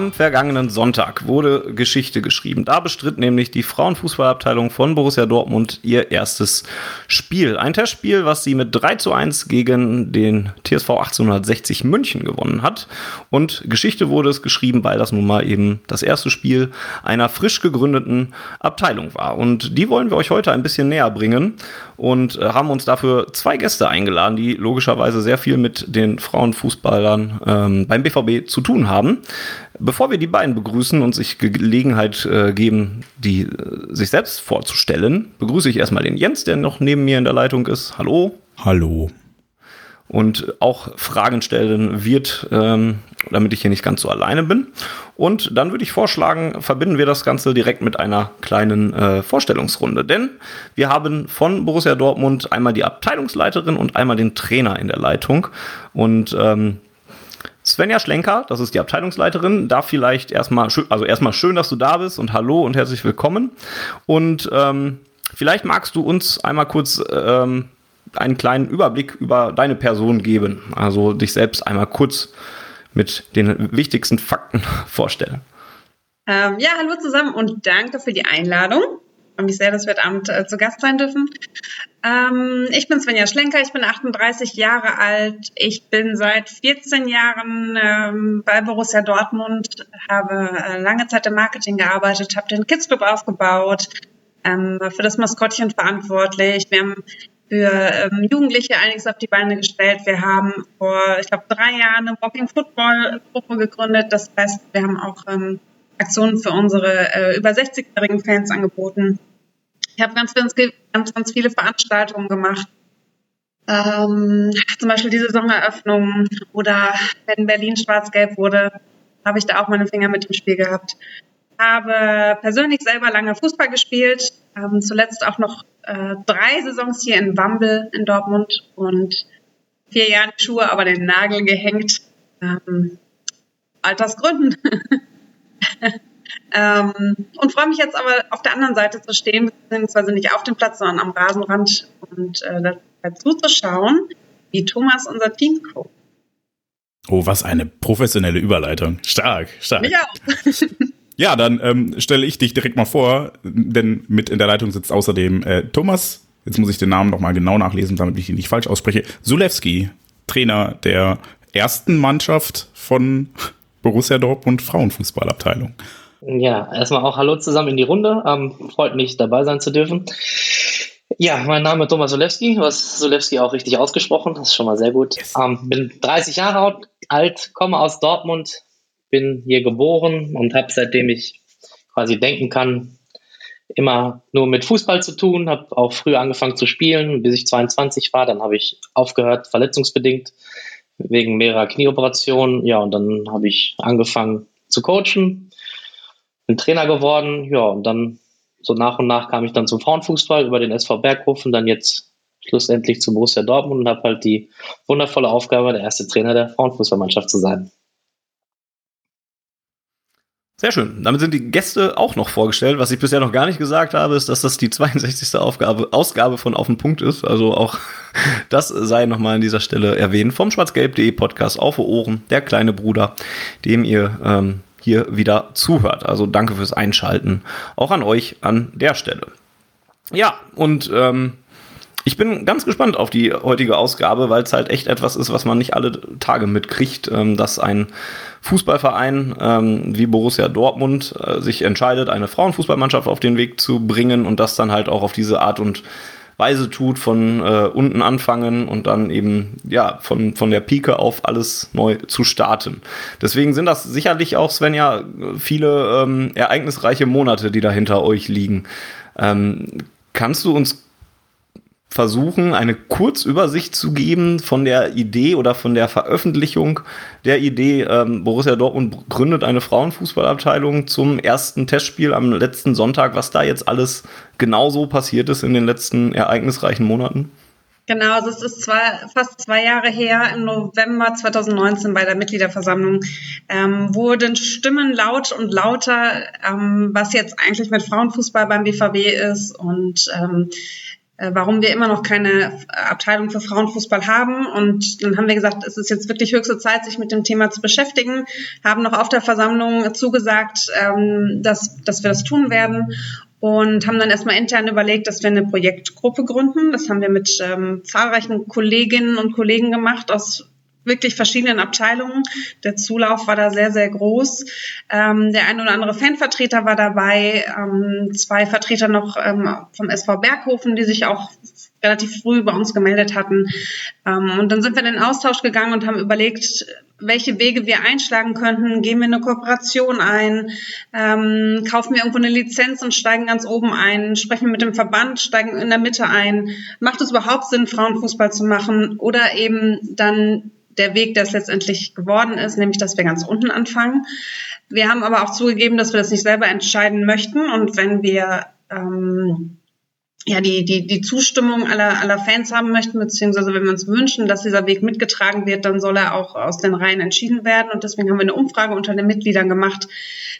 Am vergangenen Sonntag wurde Geschichte geschrieben. Da bestritt nämlich die Frauenfußballabteilung von Borussia Dortmund ihr erstes Spiel. Ein Testspiel, was sie mit 3 zu 1 gegen den TSV 1860 München gewonnen hat. Und Geschichte wurde es geschrieben, weil das nun mal eben das erste Spiel einer frisch gegründeten Abteilung war. Und die wollen wir euch heute ein bisschen näher bringen und äh, haben uns dafür zwei Gäste eingeladen, die logischerweise sehr viel mit den Frauenfußballern ähm, beim BVB zu tun haben. Bevor wir die beiden begrüßen und sich Gelegenheit äh, geben, die äh, sich selbst vorzustellen, begrüße ich erstmal den Jens, der noch neben mir in der Leitung ist. Hallo. Hallo. Und auch Fragen stellen wird, ähm, damit ich hier nicht ganz so alleine bin. Und dann würde ich vorschlagen, verbinden wir das Ganze direkt mit einer kleinen äh, Vorstellungsrunde. Denn wir haben von Borussia Dortmund einmal die Abteilungsleiterin und einmal den Trainer in der Leitung. Und ähm, Svenja Schlenker, das ist die Abteilungsleiterin, darf vielleicht erstmal, also erstmal schön, dass du da bist und hallo und herzlich willkommen. Und ähm, vielleicht magst du uns einmal kurz ähm, einen kleinen Überblick über deine Person geben, also dich selbst einmal kurz mit den wichtigsten Fakten vorstellen. Ähm, ja, hallo zusammen und danke für die Einladung freue mich sehr, dass wir heute Abend äh, zu Gast sein dürfen. Ähm, ich bin Svenja Schlenker, ich bin 38 Jahre alt. Ich bin seit 14 Jahren ähm, bei Borussia Dortmund, habe äh, lange Zeit im Marketing gearbeitet, habe den Kids Club aufgebaut, ähm, war für das Maskottchen verantwortlich. Wir haben für ähm, Jugendliche einiges auf die Beine gestellt. Wir haben vor, ich glaube, drei Jahren eine Walking Football Gruppe gegründet. Das heißt, wir haben auch ähm, Aktionen für unsere äh, über 60-jährigen Fans angeboten. Ich habe ganz, ganz, ganz, ganz viele Veranstaltungen gemacht. Ähm, zum Beispiel die Saisoneröffnung oder wenn Berlin schwarz-gelb wurde, habe ich da auch meine Finger mit im Spiel gehabt. Habe persönlich selber lange Fußball gespielt, ähm, zuletzt auch noch äh, drei Saisons hier in Wambel in Dortmund und vier Jahre Schuhe, aber den Nagel gehängt. Ähm, Altersgründen. Ähm, und freue mich jetzt aber auf der anderen Seite zu stehen, beziehungsweise nicht auf dem Platz, sondern am Rasenrand und äh, dazu zu schauen, wie Thomas unser Team guckt. Oh, was eine professionelle Überleitung. Stark, stark. Ja. ja, dann ähm, stelle ich dich direkt mal vor, denn mit in der Leitung sitzt außerdem äh, Thomas, jetzt muss ich den Namen nochmal genau nachlesen, damit ich ihn nicht falsch ausspreche, Zulewski, Trainer der ersten Mannschaft von Borussia Dortmund Frauenfußballabteilung. Ja, erstmal auch Hallo zusammen in die Runde. Ähm, freut mich, dabei sein zu dürfen. Ja, mein Name ist Thomas Solewski. Du hast Solewski auch richtig ausgesprochen. Das ist schon mal sehr gut. Ähm, bin 30 Jahre alt, komme aus Dortmund, bin hier geboren und habe seitdem ich quasi denken kann, immer nur mit Fußball zu tun. Habe auch früh angefangen zu spielen, bis ich 22 war. Dann habe ich aufgehört, verletzungsbedingt, wegen mehrerer Knieoperationen. Ja, und dann habe ich angefangen zu coachen bin Trainer geworden, ja, und dann so nach und nach kam ich dann zum Frauenfußball über den SV Berghofen, dann jetzt schlussendlich zu Borussia Dortmund und habe halt die wundervolle Aufgabe, der erste Trainer der Frauenfußballmannschaft zu sein. Sehr schön. Damit sind die Gäste auch noch vorgestellt. Was ich bisher noch gar nicht gesagt habe, ist, dass das die 62. Aufgabe, Ausgabe von Auf den Punkt ist. Also auch das sei nochmal an dieser Stelle erwähnt. Vom schwarzgelb.de Podcast Auf Ohren, der kleine Bruder, dem ihr ähm, hier wieder zuhört. Also danke fürs Einschalten. Auch an euch an der Stelle. Ja, und ähm, ich bin ganz gespannt auf die heutige Ausgabe, weil es halt echt etwas ist, was man nicht alle Tage mitkriegt, ähm, dass ein Fußballverein ähm, wie Borussia Dortmund äh, sich entscheidet, eine Frauenfußballmannschaft auf den Weg zu bringen und das dann halt auch auf diese Art und Weise tut, von äh, unten anfangen und dann eben ja von, von der Pike auf alles neu zu starten. Deswegen sind das sicherlich auch, Svenja, viele ähm, ereignisreiche Monate, die da hinter euch liegen. Ähm, kannst du uns versuchen, eine Kurzübersicht zu geben von der Idee oder von der Veröffentlichung der Idee. Ähm, Borussia Dortmund gründet eine Frauenfußballabteilung zum ersten Testspiel am letzten Sonntag, was da jetzt alles genauso passiert ist in den letzten ereignisreichen Monaten. Genau, also es ist zwei, fast zwei Jahre her, im November 2019 bei der Mitgliederversammlung, ähm, wurden Stimmen laut und lauter, ähm, was jetzt eigentlich mit Frauenfußball beim BVB ist und ähm, äh, warum wir immer noch keine Abteilung für Frauenfußball haben. Und dann haben wir gesagt, es ist jetzt wirklich höchste Zeit, sich mit dem Thema zu beschäftigen, haben noch auf der Versammlung zugesagt, ähm, dass, dass wir das tun werden und haben dann erstmal intern überlegt, dass wir eine Projektgruppe gründen. Das haben wir mit ähm, zahlreichen Kolleginnen und Kollegen gemacht aus wirklich verschiedenen Abteilungen. Der Zulauf war da sehr, sehr groß. Ähm, der ein oder andere Fanvertreter war dabei, ähm, zwei Vertreter noch ähm, vom SV Berghofen, die sich auch relativ früh bei uns gemeldet hatten. Ähm, und dann sind wir in den Austausch gegangen und haben überlegt, welche Wege wir einschlagen könnten. Gehen wir eine Kooperation ein? Ähm, kaufen wir irgendwo eine Lizenz und steigen ganz oben ein? Sprechen wir mit dem Verband, steigen in der Mitte ein? Macht es überhaupt Sinn, Frauenfußball zu machen? Oder eben dann der Weg, der es letztendlich geworden ist, nämlich dass wir ganz unten anfangen. Wir haben aber auch zugegeben, dass wir das nicht selber entscheiden möchten und wenn wir ähm, ja, die, die, die Zustimmung aller, aller Fans haben möchten, beziehungsweise wenn wir uns wünschen, dass dieser Weg mitgetragen wird, dann soll er auch aus den Reihen entschieden werden. Und deswegen haben wir eine Umfrage unter den Mitgliedern gemacht,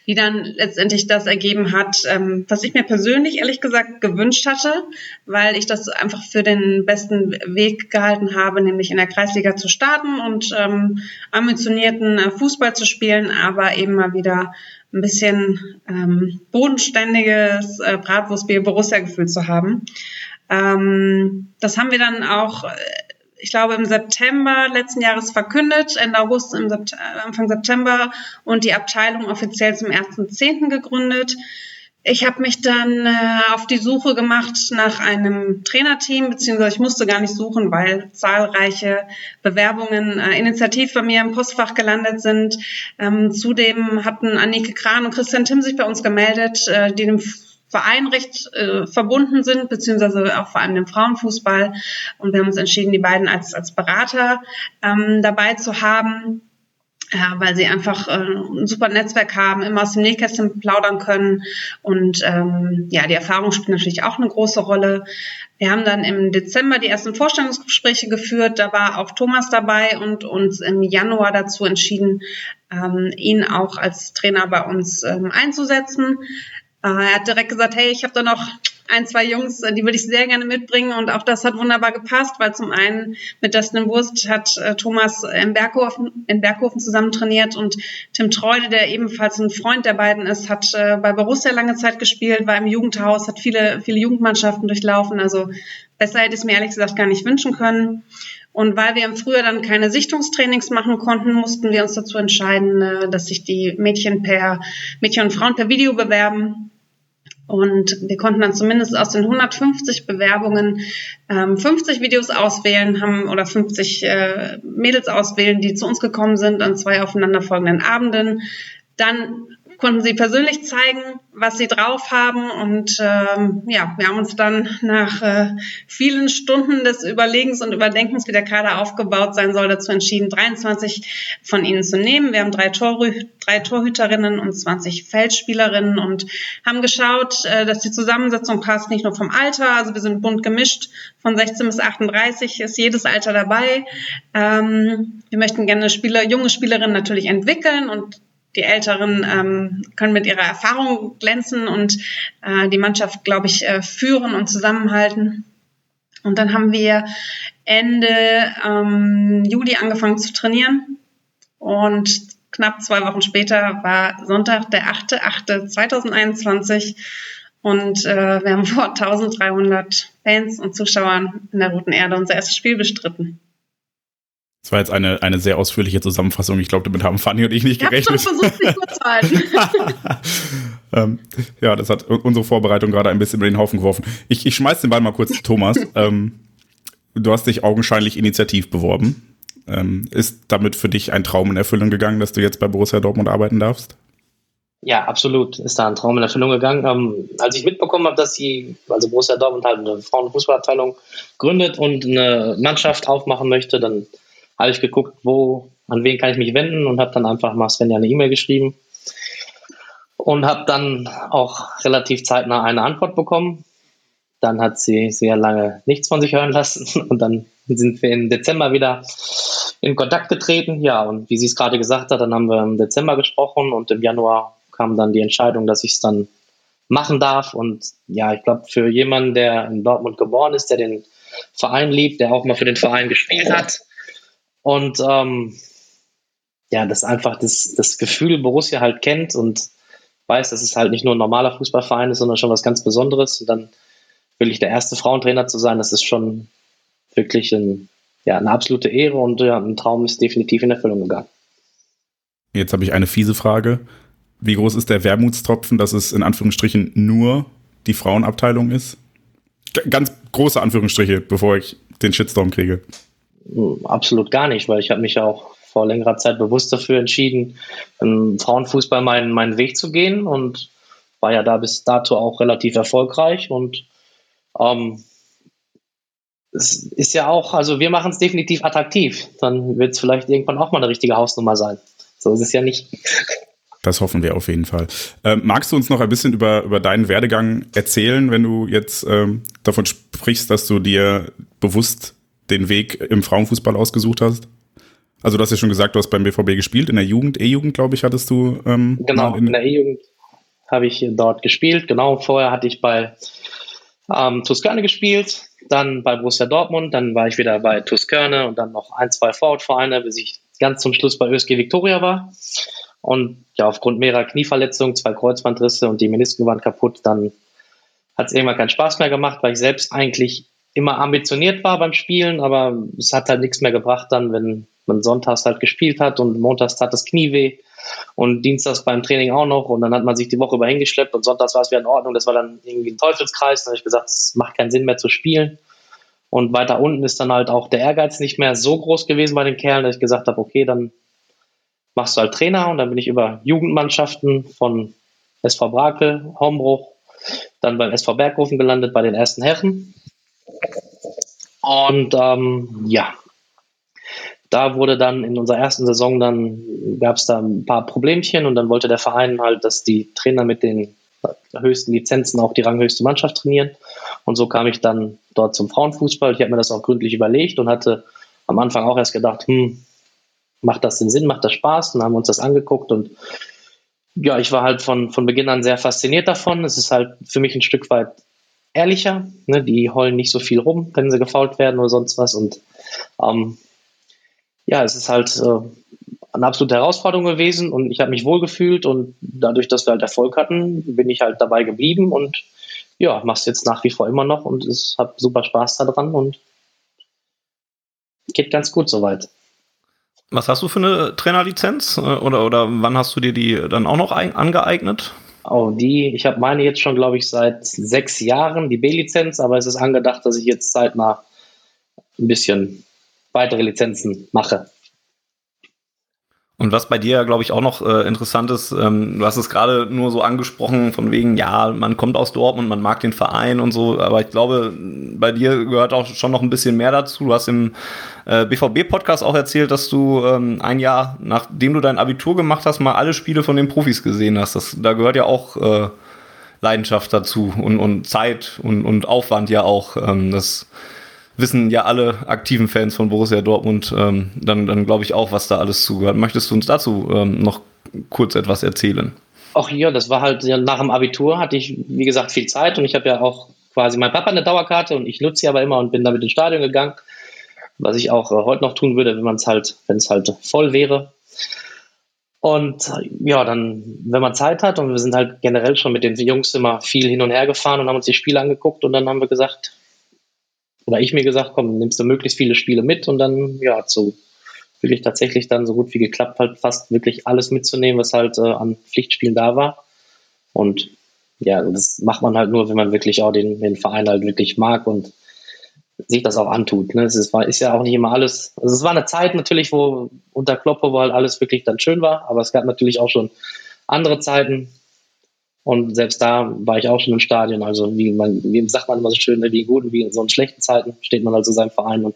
die dann letztendlich das ergeben hat, ähm, was ich mir persönlich ehrlich gesagt gewünscht hatte, weil ich das einfach für den besten Weg gehalten habe, nämlich in der Kreisliga zu starten und ähm, ambitionierten äh, Fußball zu spielen, aber eben mal wieder ein bisschen ähm, bodenständiges äh, Bratwurstbier Borussia-Gefühl zu haben. Ähm, das haben wir dann auch, äh, ich glaube, im September letzten Jahres verkündet, Ende August, Sept Anfang September und die Abteilung offiziell zum 1.10. gegründet. Ich habe mich dann äh, auf die Suche gemacht nach einem Trainerteam, beziehungsweise ich musste gar nicht suchen, weil zahlreiche Bewerbungen äh, initiativ bei mir im Postfach gelandet sind. Ähm, zudem hatten Annike Kran und Christian Tim sich bei uns gemeldet, äh, die dem Verein recht äh, verbunden sind, beziehungsweise auch vor allem dem Frauenfußball. Und wir haben uns entschieden, die beiden als, als Berater ähm, dabei zu haben ja, weil sie einfach äh, ein super Netzwerk haben, immer aus dem Nähkästchen plaudern können und ähm, ja, die Erfahrung spielt natürlich auch eine große Rolle. Wir haben dann im Dezember die ersten Vorstellungsgespräche geführt, da war auch Thomas dabei und uns im Januar dazu entschieden, ähm, ihn auch als Trainer bei uns ähm, einzusetzen. Äh, er hat direkt gesagt, hey, ich habe da noch ein, zwei Jungs, äh, die würde ich sehr gerne mitbringen und auch das hat wunderbar gepasst, weil zum einen mit Dustin Wurst hat äh, Thomas in Berghofen, in Berghofen zusammen trainiert und Tim Treude, der ebenfalls ein Freund der beiden ist, hat äh, bei Borussia lange Zeit gespielt, war im Jugendhaus, hat viele, viele Jugendmannschaften durchlaufen, also besser hätte ich es mir ehrlich gesagt gar nicht wünschen können. Und weil wir im Frühjahr dann keine Sichtungstrainings machen konnten, mussten wir uns dazu entscheiden, dass sich die Mädchen per Mädchen und Frauen per Video bewerben. Und wir konnten dann zumindest aus den 150 Bewerbungen ähm, 50 Videos auswählen, haben oder 50 äh, Mädels auswählen, die zu uns gekommen sind an zwei aufeinanderfolgenden Abenden. Dann konnten sie persönlich zeigen, was sie drauf haben. Und ähm, ja, wir haben uns dann nach äh, vielen Stunden des Überlegens und Überdenkens, wie der Kader aufgebaut sein soll, dazu entschieden, 23 von ihnen zu nehmen. Wir haben drei, Torhü drei Torhüterinnen und 20 Feldspielerinnen und haben geschaut, äh, dass die Zusammensetzung passt, nicht nur vom Alter, also wir sind bunt gemischt, von 16 bis 38 ist jedes Alter dabei. Ähm, wir möchten gerne Spieler, junge Spielerinnen natürlich entwickeln und die Älteren ähm, können mit ihrer Erfahrung glänzen und äh, die Mannschaft, glaube ich, äh, führen und zusammenhalten. Und dann haben wir Ende ähm, Juli angefangen zu trainieren und knapp zwei Wochen später war Sonntag, der 8.8.2021 und äh, wir haben vor 1300 Fans und Zuschauern in der Roten Erde unser erstes Spiel bestritten. Das war jetzt eine, eine sehr ausführliche Zusammenfassung. Ich glaube, damit haben Fanny und ich nicht gerechnet. Ich versucht, mich kurz ähm, ja, das hat unsere Vorbereitung gerade ein bisschen über den Haufen geworfen. Ich, ich schmeiß den Ball mal kurz zu Thomas. ähm, du hast dich augenscheinlich initiativ beworben. Ähm, ist damit für dich ein Traum in Erfüllung gegangen, dass du jetzt bei Borussia Dortmund arbeiten darfst? Ja, absolut. Ist da ein Traum in Erfüllung gegangen. Ähm, als ich mitbekommen habe, dass sie, also Borussia Dortmund halt eine Frauenfußballabteilung gründet und eine Mannschaft aufmachen möchte, dann habe ich geguckt, wo, an wen kann ich mich wenden und habe dann einfach mal Svenja eine E-Mail geschrieben und habe dann auch relativ zeitnah eine Antwort bekommen. Dann hat sie sehr lange nichts von sich hören lassen und dann sind wir im Dezember wieder in Kontakt getreten. Ja, und wie sie es gerade gesagt hat, dann haben wir im Dezember gesprochen und im Januar kam dann die Entscheidung, dass ich es dann machen darf. Und ja, ich glaube, für jemanden, der in Dortmund geboren ist, der den Verein liebt, der auch mal für den Verein gespielt hat und ähm, ja, das einfach das, das Gefühl Borussia halt kennt und weiß, dass es halt nicht nur ein normaler Fußballverein ist, sondern schon was ganz Besonderes. Und dann wirklich der erste Frauentrainer zu sein, das ist schon wirklich ein, ja, eine absolute Ehre und ja, ein Traum ist definitiv in Erfüllung gegangen. Jetzt habe ich eine fiese Frage. Wie groß ist der Wermutstropfen, dass es in Anführungsstrichen nur die Frauenabteilung ist? G ganz große Anführungsstriche, bevor ich den Shitstorm kriege. Absolut gar nicht, weil ich habe mich ja auch vor längerer Zeit bewusst dafür entschieden, im Frauenfußball meinen, meinen Weg zu gehen und war ja da bis dato auch relativ erfolgreich und ähm, es ist ja auch, also wir machen es definitiv attraktiv. Dann wird es vielleicht irgendwann auch mal eine richtige Hausnummer sein. So ist es ja nicht. Das hoffen wir auf jeden Fall. Ähm, magst du uns noch ein bisschen über, über deinen Werdegang erzählen, wenn du jetzt ähm, davon sprichst, dass du dir bewusst den Weg im Frauenfußball ausgesucht hast? Also du hast ja schon gesagt, du hast beim BVB gespielt, in der Jugend, E-Jugend, glaube ich, hattest du. Ähm, genau, in, in der E-Jugend habe ich dort gespielt. Genau, vorher hatte ich bei ähm, Tuskerne gespielt, dann bei Borussia Dortmund, dann war ich wieder bei Tuskerne und dann noch ein, zwei Vorortvereine, bis ich ganz zum Schluss bei ÖSG Victoria war. Und ja, aufgrund mehrerer Knieverletzungen, zwei Kreuzbandrisse und die Menisken waren kaputt, dann hat es irgendwann keinen Spaß mehr gemacht, weil ich selbst eigentlich immer ambitioniert war beim Spielen, aber es hat halt nichts mehr gebracht dann, wenn man sonntags halt gespielt hat und montags tat das Knie weh und dienstags beim Training auch noch und dann hat man sich die Woche über hingeschleppt und sonntags war es wieder in Ordnung. Das war dann irgendwie ein Teufelskreis. Dann habe ich gesagt, es macht keinen Sinn mehr zu spielen. Und weiter unten ist dann halt auch der Ehrgeiz nicht mehr so groß gewesen bei den Kerlen, dass ich gesagt habe, okay, dann machst du halt Trainer und dann bin ich über Jugendmannschaften von SV Brakel, Hombruch, dann beim SV Berghofen gelandet bei den ersten Herren. Und ähm, ja, da wurde dann in unserer ersten Saison dann gab es da ein paar Problemchen und dann wollte der Verein halt, dass die Trainer mit den höchsten Lizenzen auch die ranghöchste Mannschaft trainieren. Und so kam ich dann dort zum Frauenfußball. Ich habe mir das auch gründlich überlegt und hatte am Anfang auch erst gedacht, hm, macht das den Sinn, macht das Spaß? Und dann haben wir uns das angeguckt und ja, ich war halt von, von Beginn an sehr fasziniert davon. Es ist halt für mich ein Stück weit ehrlicher. Ne? Die heulen nicht so viel rum, wenn sie gefault werden oder sonst was. Und ähm, ja, es ist halt äh, eine absolute Herausforderung gewesen und ich habe mich wohlgefühlt und dadurch, dass wir halt Erfolg hatten, bin ich halt dabei geblieben und ja, mach's jetzt nach wie vor immer noch und es hat super Spaß daran und geht ganz gut soweit. Was hast du für eine Trainerlizenz äh, oder, oder wann hast du dir die dann auch noch angeeignet? Oh, die, ich habe meine jetzt schon, glaube ich, seit sechs Jahren, die B-Lizenz, aber es ist angedacht, dass ich jetzt zeitnah ein bisschen weitere Lizenzen mache. Und was bei dir, glaube ich, auch noch äh, interessant ist, ähm, du hast es gerade nur so angesprochen, von wegen, ja, man kommt aus Dortmund, man mag den Verein und so, aber ich glaube, bei dir gehört auch schon noch ein bisschen mehr dazu. Du hast im äh, BVB-Podcast auch erzählt, dass du ähm, ein Jahr, nachdem du dein Abitur gemacht hast, mal alle Spiele von den Profis gesehen hast. Das, da gehört ja auch äh, Leidenschaft dazu und, und Zeit und, und Aufwand ja auch. Ähm, das wissen ja alle aktiven Fans von Borussia Dortmund ähm, dann, dann glaube ich auch, was da alles zugehört. Möchtest du uns dazu ähm, noch kurz etwas erzählen? Ach ja, das war halt ja, nach dem Abitur hatte ich, wie gesagt, viel Zeit und ich habe ja auch quasi mein Papa eine Dauerkarte und ich nutze sie aber immer und bin damit ins Stadion gegangen, was ich auch äh, heute noch tun würde, wenn es halt, wenn es halt voll wäre. Und ja, dann, wenn man Zeit hat und wir sind halt generell schon mit den Jungs immer viel hin und her gefahren und haben uns die Spiele angeguckt und dann haben wir gesagt, oder ich mir gesagt, komm, nimmst du möglichst viele Spiele mit und dann, ja, so wirklich tatsächlich dann so gut wie geklappt, halt fast wirklich alles mitzunehmen, was halt äh, an Pflichtspielen da war. Und ja, das macht man halt nur, wenn man wirklich auch den, den Verein halt wirklich mag und sich das auch antut. Ne? Es ist, ist, ja auch nicht immer alles. Also es war eine Zeit natürlich, wo unter Kloppo, wo halt alles wirklich dann schön war, aber es gab natürlich auch schon andere Zeiten. Und selbst da war ich auch schon im Stadion. Also wie, man, wie sagt man immer so schön, ne, wie in guten wie in so schlechten Zeiten steht man also seinem Verein und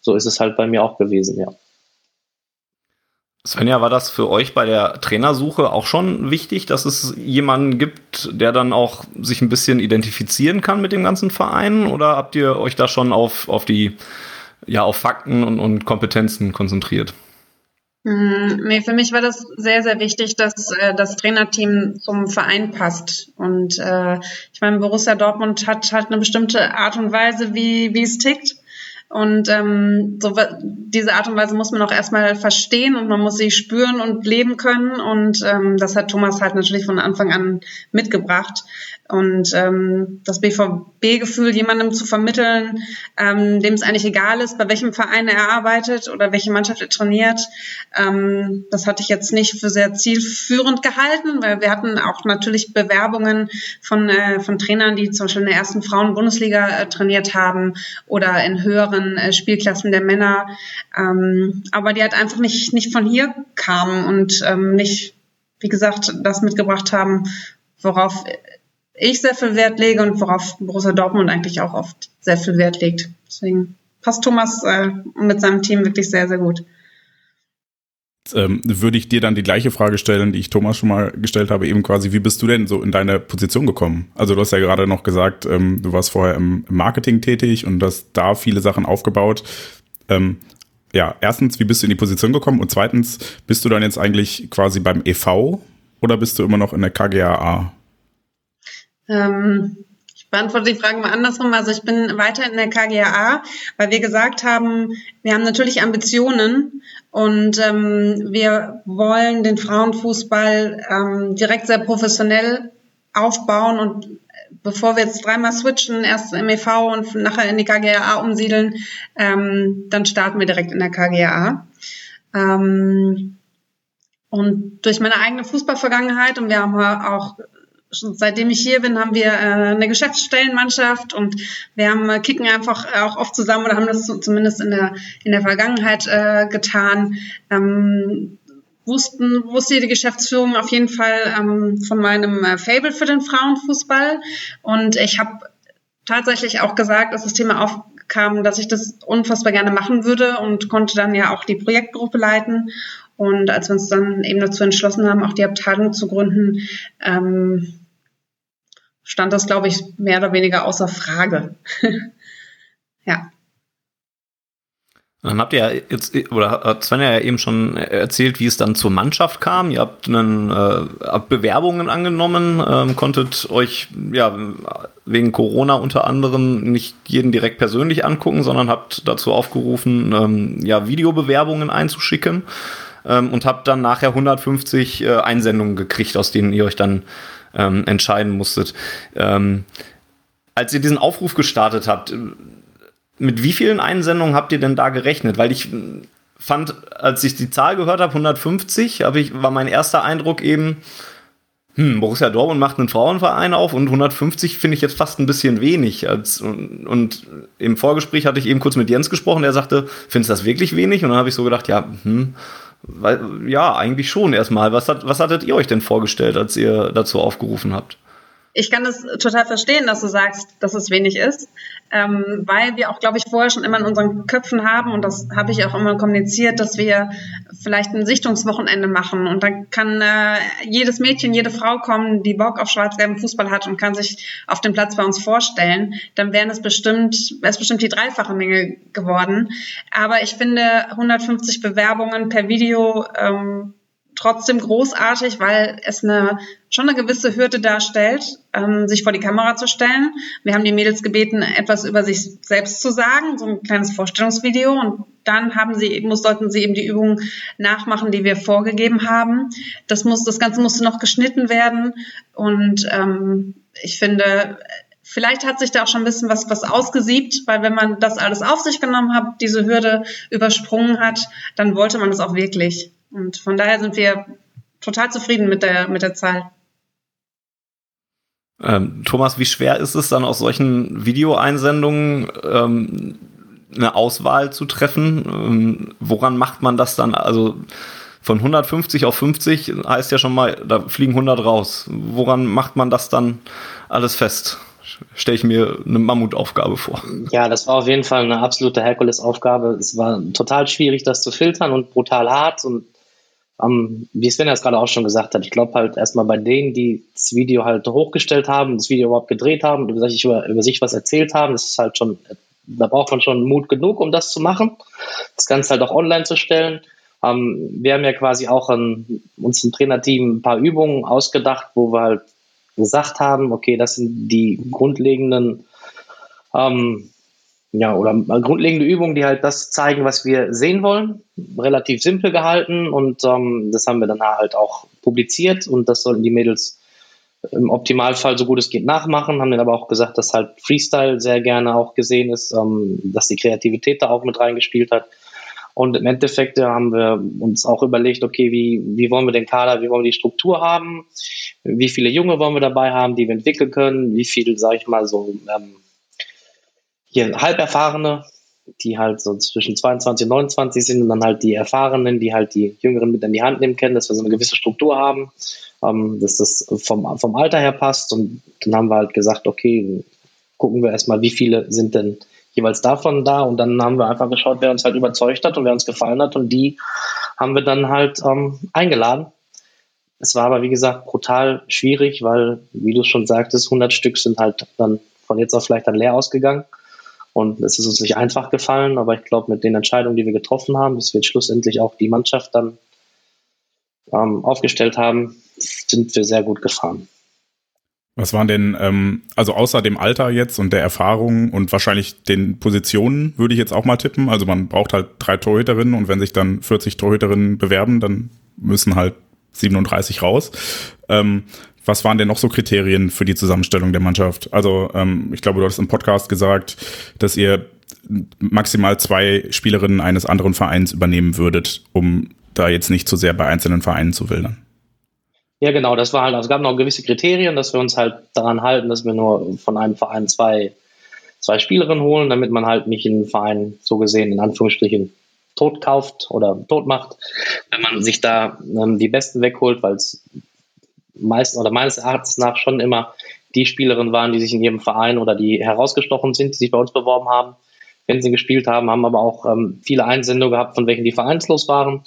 so ist es halt bei mir auch gewesen, ja. Svenja, war das für euch bei der Trainersuche auch schon wichtig, dass es jemanden gibt, der dann auch sich ein bisschen identifizieren kann mit dem ganzen Verein? Oder habt ihr euch da schon auf, auf die, ja, auf Fakten und, und Kompetenzen konzentriert? Mm, nee, für mich war das sehr, sehr wichtig, dass äh, das Trainerteam zum Verein passt. Und äh, ich meine, Borussia Dortmund hat halt eine bestimmte Art und Weise, wie, wie es tickt. Und ähm, so, diese Art und Weise muss man auch erstmal verstehen und man muss sie spüren und leben können. Und ähm, das hat Thomas halt natürlich von Anfang an mitgebracht. Und ähm, das BVB-Gefühl jemandem zu vermitteln, ähm, dem es eigentlich egal ist, bei welchem Verein er arbeitet oder welche Mannschaft er trainiert, ähm, das hatte ich jetzt nicht für sehr zielführend gehalten, weil wir hatten auch natürlich Bewerbungen von, äh, von Trainern, die zum Beispiel in der ersten Frauen-Bundesliga äh, trainiert haben oder in höheren äh, Spielklassen der Männer, ähm, aber die halt einfach nicht, nicht von hier kamen und ähm, nicht, wie gesagt, das mitgebracht haben, worauf ich sehr viel Wert lege und worauf Borussia Dortmund eigentlich auch oft sehr viel Wert legt. Deswegen passt Thomas äh, mit seinem Team wirklich sehr, sehr gut. Ähm, würde ich dir dann die gleiche Frage stellen, die ich Thomas schon mal gestellt habe, eben quasi, wie bist du denn so in deine Position gekommen? Also du hast ja gerade noch gesagt, ähm, du warst vorher im Marketing tätig und hast da viele Sachen aufgebaut. Ähm, ja, erstens, wie bist du in die Position gekommen? Und zweitens, bist du dann jetzt eigentlich quasi beim EV oder bist du immer noch in der KGAA? Ähm, ich beantworte die Frage mal andersrum. Also ich bin weiter in der KGAA, weil wir gesagt haben, wir haben natürlich Ambitionen und ähm, wir wollen den Frauenfußball ähm, direkt sehr professionell aufbauen und bevor wir jetzt dreimal switchen, erst im EV und nachher in die KGAA umsiedeln, ähm, dann starten wir direkt in der KGAA. Ähm, und durch meine eigene Fußballvergangenheit und wir haben auch seitdem ich hier bin, haben wir äh, eine Geschäftsstellenmannschaft und wir haben äh, kicken einfach auch oft zusammen oder haben das zumindest in der in der Vergangenheit äh, getan. Ähm, wussten wusste die Geschäftsführung auf jeden Fall ähm, von meinem äh, Fable für den Frauenfußball und ich habe tatsächlich auch gesagt, dass das Thema aufkam, dass ich das unfassbar gerne machen würde und konnte dann ja auch die Projektgruppe leiten. Und als wir uns dann eben dazu entschlossen haben, auch die Abteilung zu gründen, ähm, stand das, glaube ich, mehr oder weniger außer Frage. ja. Dann habt ihr ja jetzt, oder hat Sven ja eben schon erzählt, wie es dann zur Mannschaft kam. Ihr habt einen, äh, Bewerbungen angenommen, ähm, konntet euch ja wegen Corona unter anderem nicht jeden direkt persönlich angucken, sondern habt dazu aufgerufen, ähm, ja, Videobewerbungen einzuschicken ähm, und habt dann nachher 150 äh, Einsendungen gekriegt, aus denen ihr euch dann ähm, entscheiden musstet. Ähm, als ihr diesen Aufruf gestartet habt, mit wie vielen Einsendungen habt ihr denn da gerechnet? Weil ich fand, als ich die Zahl gehört habe, 150, hab ich, war mein erster Eindruck eben, hm, Borussia Dortmund macht einen Frauenverein auf und 150 finde ich jetzt fast ein bisschen wenig. Als, und, und, im Vorgespräch hatte ich eben kurz mit Jens gesprochen, der sagte, findest du das wirklich wenig? Und dann habe ich so gedacht, ja, hm, ja, eigentlich schon erstmal. Was, hat, was hattet ihr euch denn vorgestellt, als ihr dazu aufgerufen habt? Ich kann das total verstehen, dass du sagst, dass es wenig ist, ähm, weil wir auch, glaube ich, vorher schon immer in unseren Köpfen haben und das habe ich auch immer kommuniziert, dass wir vielleicht ein Sichtungswochenende machen und dann kann äh, jedes Mädchen, jede Frau kommen, die Bock auf schwarz-gelben Fußball hat und kann sich auf dem Platz bei uns vorstellen. Dann wären es bestimmt, wäre es bestimmt die dreifache Menge geworden. Aber ich finde 150 Bewerbungen per Video ähm, trotzdem großartig, weil es eine schon eine gewisse Hürde darstellt, ähm, sich vor die Kamera zu stellen. Wir haben die Mädels gebeten, etwas über sich selbst zu sagen, so ein kleines Vorstellungsvideo und dann haben sie muss sollten sie eben die Übungen nachmachen, die wir vorgegeben haben. Das muss das Ganze musste noch geschnitten werden und ähm, ich finde Vielleicht hat sich da auch schon ein bisschen was, was ausgesiebt, weil wenn man das alles auf sich genommen hat, diese Hürde übersprungen hat, dann wollte man das auch wirklich. Und von daher sind wir total zufrieden mit der, mit der Zahl. Ähm, Thomas, wie schwer ist es dann aus solchen Videoeinsendungen ähm, eine Auswahl zu treffen? Ähm, woran macht man das dann? Also von 150 auf 50 heißt ja schon mal, da fliegen 100 raus. Woran macht man das dann alles fest? Stelle ich mir eine Mammutaufgabe vor. Ja, das war auf jeden Fall eine absolute Herkulesaufgabe. Es war total schwierig, das zu filtern und brutal hart und um, wie Sven das gerade auch schon gesagt hat, ich glaube halt erstmal bei denen, die das Video halt hochgestellt haben, das Video überhaupt gedreht haben, über über, sich was erzählt haben, das ist halt schon, da braucht man schon Mut genug, um das zu machen, das Ganze halt auch online zu stellen. Um, wir haben ja quasi auch an, uns im Trainerteam ein paar Übungen ausgedacht, wo wir halt gesagt haben, okay, das sind die grundlegenden ähm, ja, oder grundlegende Übungen, die halt das zeigen, was wir sehen wollen. Relativ simpel gehalten und ähm, das haben wir dann halt auch publiziert und das sollten die Mädels im Optimalfall so gut es geht nachmachen, haben dann aber auch gesagt, dass halt Freestyle sehr gerne auch gesehen ist, ähm, dass die Kreativität da auch mit reingespielt hat. Und im Endeffekt haben wir uns auch überlegt, okay, wie, wie wollen wir den Kader, wie wollen wir die Struktur haben, wie viele Junge wollen wir dabei haben, die wir entwickeln können, wie viel, sage ich mal, so ähm, hier Halberfahrene, die halt so zwischen 22 und 29 sind und dann halt die Erfahrenen, die halt die Jüngeren mit in die Hand nehmen können, dass wir so eine gewisse Struktur haben, ähm, dass das vom, vom Alter her passt und dann haben wir halt gesagt, okay, gucken wir erstmal, wie viele sind denn jeweils davon da und dann haben wir einfach geschaut, wer uns halt überzeugt hat und wer uns gefallen hat und die haben wir dann halt ähm, eingeladen. Es war aber, wie gesagt, brutal schwierig, weil, wie du schon sagtest, 100 Stück sind halt dann von jetzt auf vielleicht dann leer ausgegangen. Und es ist uns nicht einfach gefallen, aber ich glaube, mit den Entscheidungen, die wir getroffen haben, bis wir schlussendlich auch die Mannschaft dann ähm, aufgestellt haben, sind wir sehr gut gefahren. Was waren denn, ähm, also außer dem Alter jetzt und der Erfahrung und wahrscheinlich den Positionen würde ich jetzt auch mal tippen. Also man braucht halt drei Torhüterinnen und wenn sich dann 40 Torhüterinnen bewerben, dann müssen halt 37 raus. Ähm, was waren denn noch so Kriterien für die Zusammenstellung der Mannschaft? Also ähm, ich glaube, du hast im Podcast gesagt, dass ihr maximal zwei Spielerinnen eines anderen Vereins übernehmen würdet, um da jetzt nicht zu sehr bei einzelnen Vereinen zu wildern. Ja, genau, das war halt, also es gab noch gewisse Kriterien, dass wir uns halt daran halten, dass wir nur von einem Verein zwei, zwei Spielerinnen holen, damit man halt nicht einen Verein so gesehen in Anführungsstrichen tot kauft oder tot macht, wenn man sich da ähm, die Besten wegholt, weil es meist oder meines Erachtens nach schon immer die Spielerinnen waren, die sich in ihrem Verein oder die herausgestochen sind, die sich bei uns beworben haben, wenn sie gespielt haben, haben aber auch ähm, viele Einsendungen gehabt, von welchen die vereinslos waren.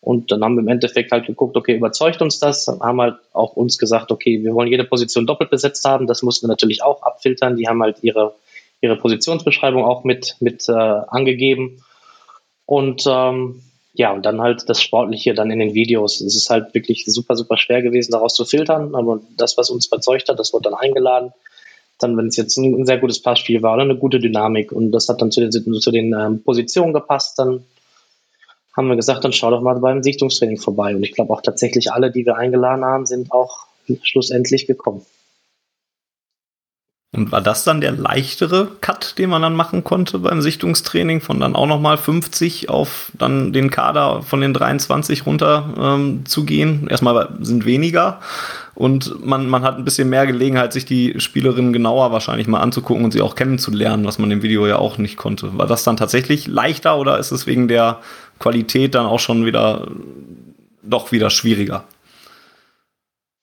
Und dann haben wir im Endeffekt halt geguckt, okay, überzeugt uns das, haben halt auch uns gesagt, okay, wir wollen jede Position doppelt besetzt haben. Das mussten wir natürlich auch abfiltern. Die haben halt ihre, ihre Positionsbeschreibung auch mit, mit äh, angegeben. Und ähm, ja, und dann halt das Sportliche dann in den Videos. Es ist halt wirklich super, super schwer gewesen, daraus zu filtern. Aber das, was uns überzeugt hat, das wurde dann eingeladen. Dann, wenn es jetzt ein, sehr gutes Passspiel war oder eine gute Dynamik und das hat dann zu den, zu den ähm, Positionen gepasst, dann haben wir gesagt, dann schau doch mal beim Sichtungstraining vorbei. Und ich glaube auch tatsächlich alle, die wir eingeladen haben, sind auch schlussendlich gekommen. Und war das dann der leichtere Cut, den man dann machen konnte beim Sichtungstraining, von dann auch nochmal 50 auf dann den Kader von den 23 runter ähm, zu gehen? Erstmal sind weniger und man, man hat ein bisschen mehr Gelegenheit, sich die Spielerinnen genauer wahrscheinlich mal anzugucken und sie auch kennenzulernen, was man im Video ja auch nicht konnte. War das dann tatsächlich leichter oder ist es wegen der Qualität dann auch schon wieder doch wieder schwieriger?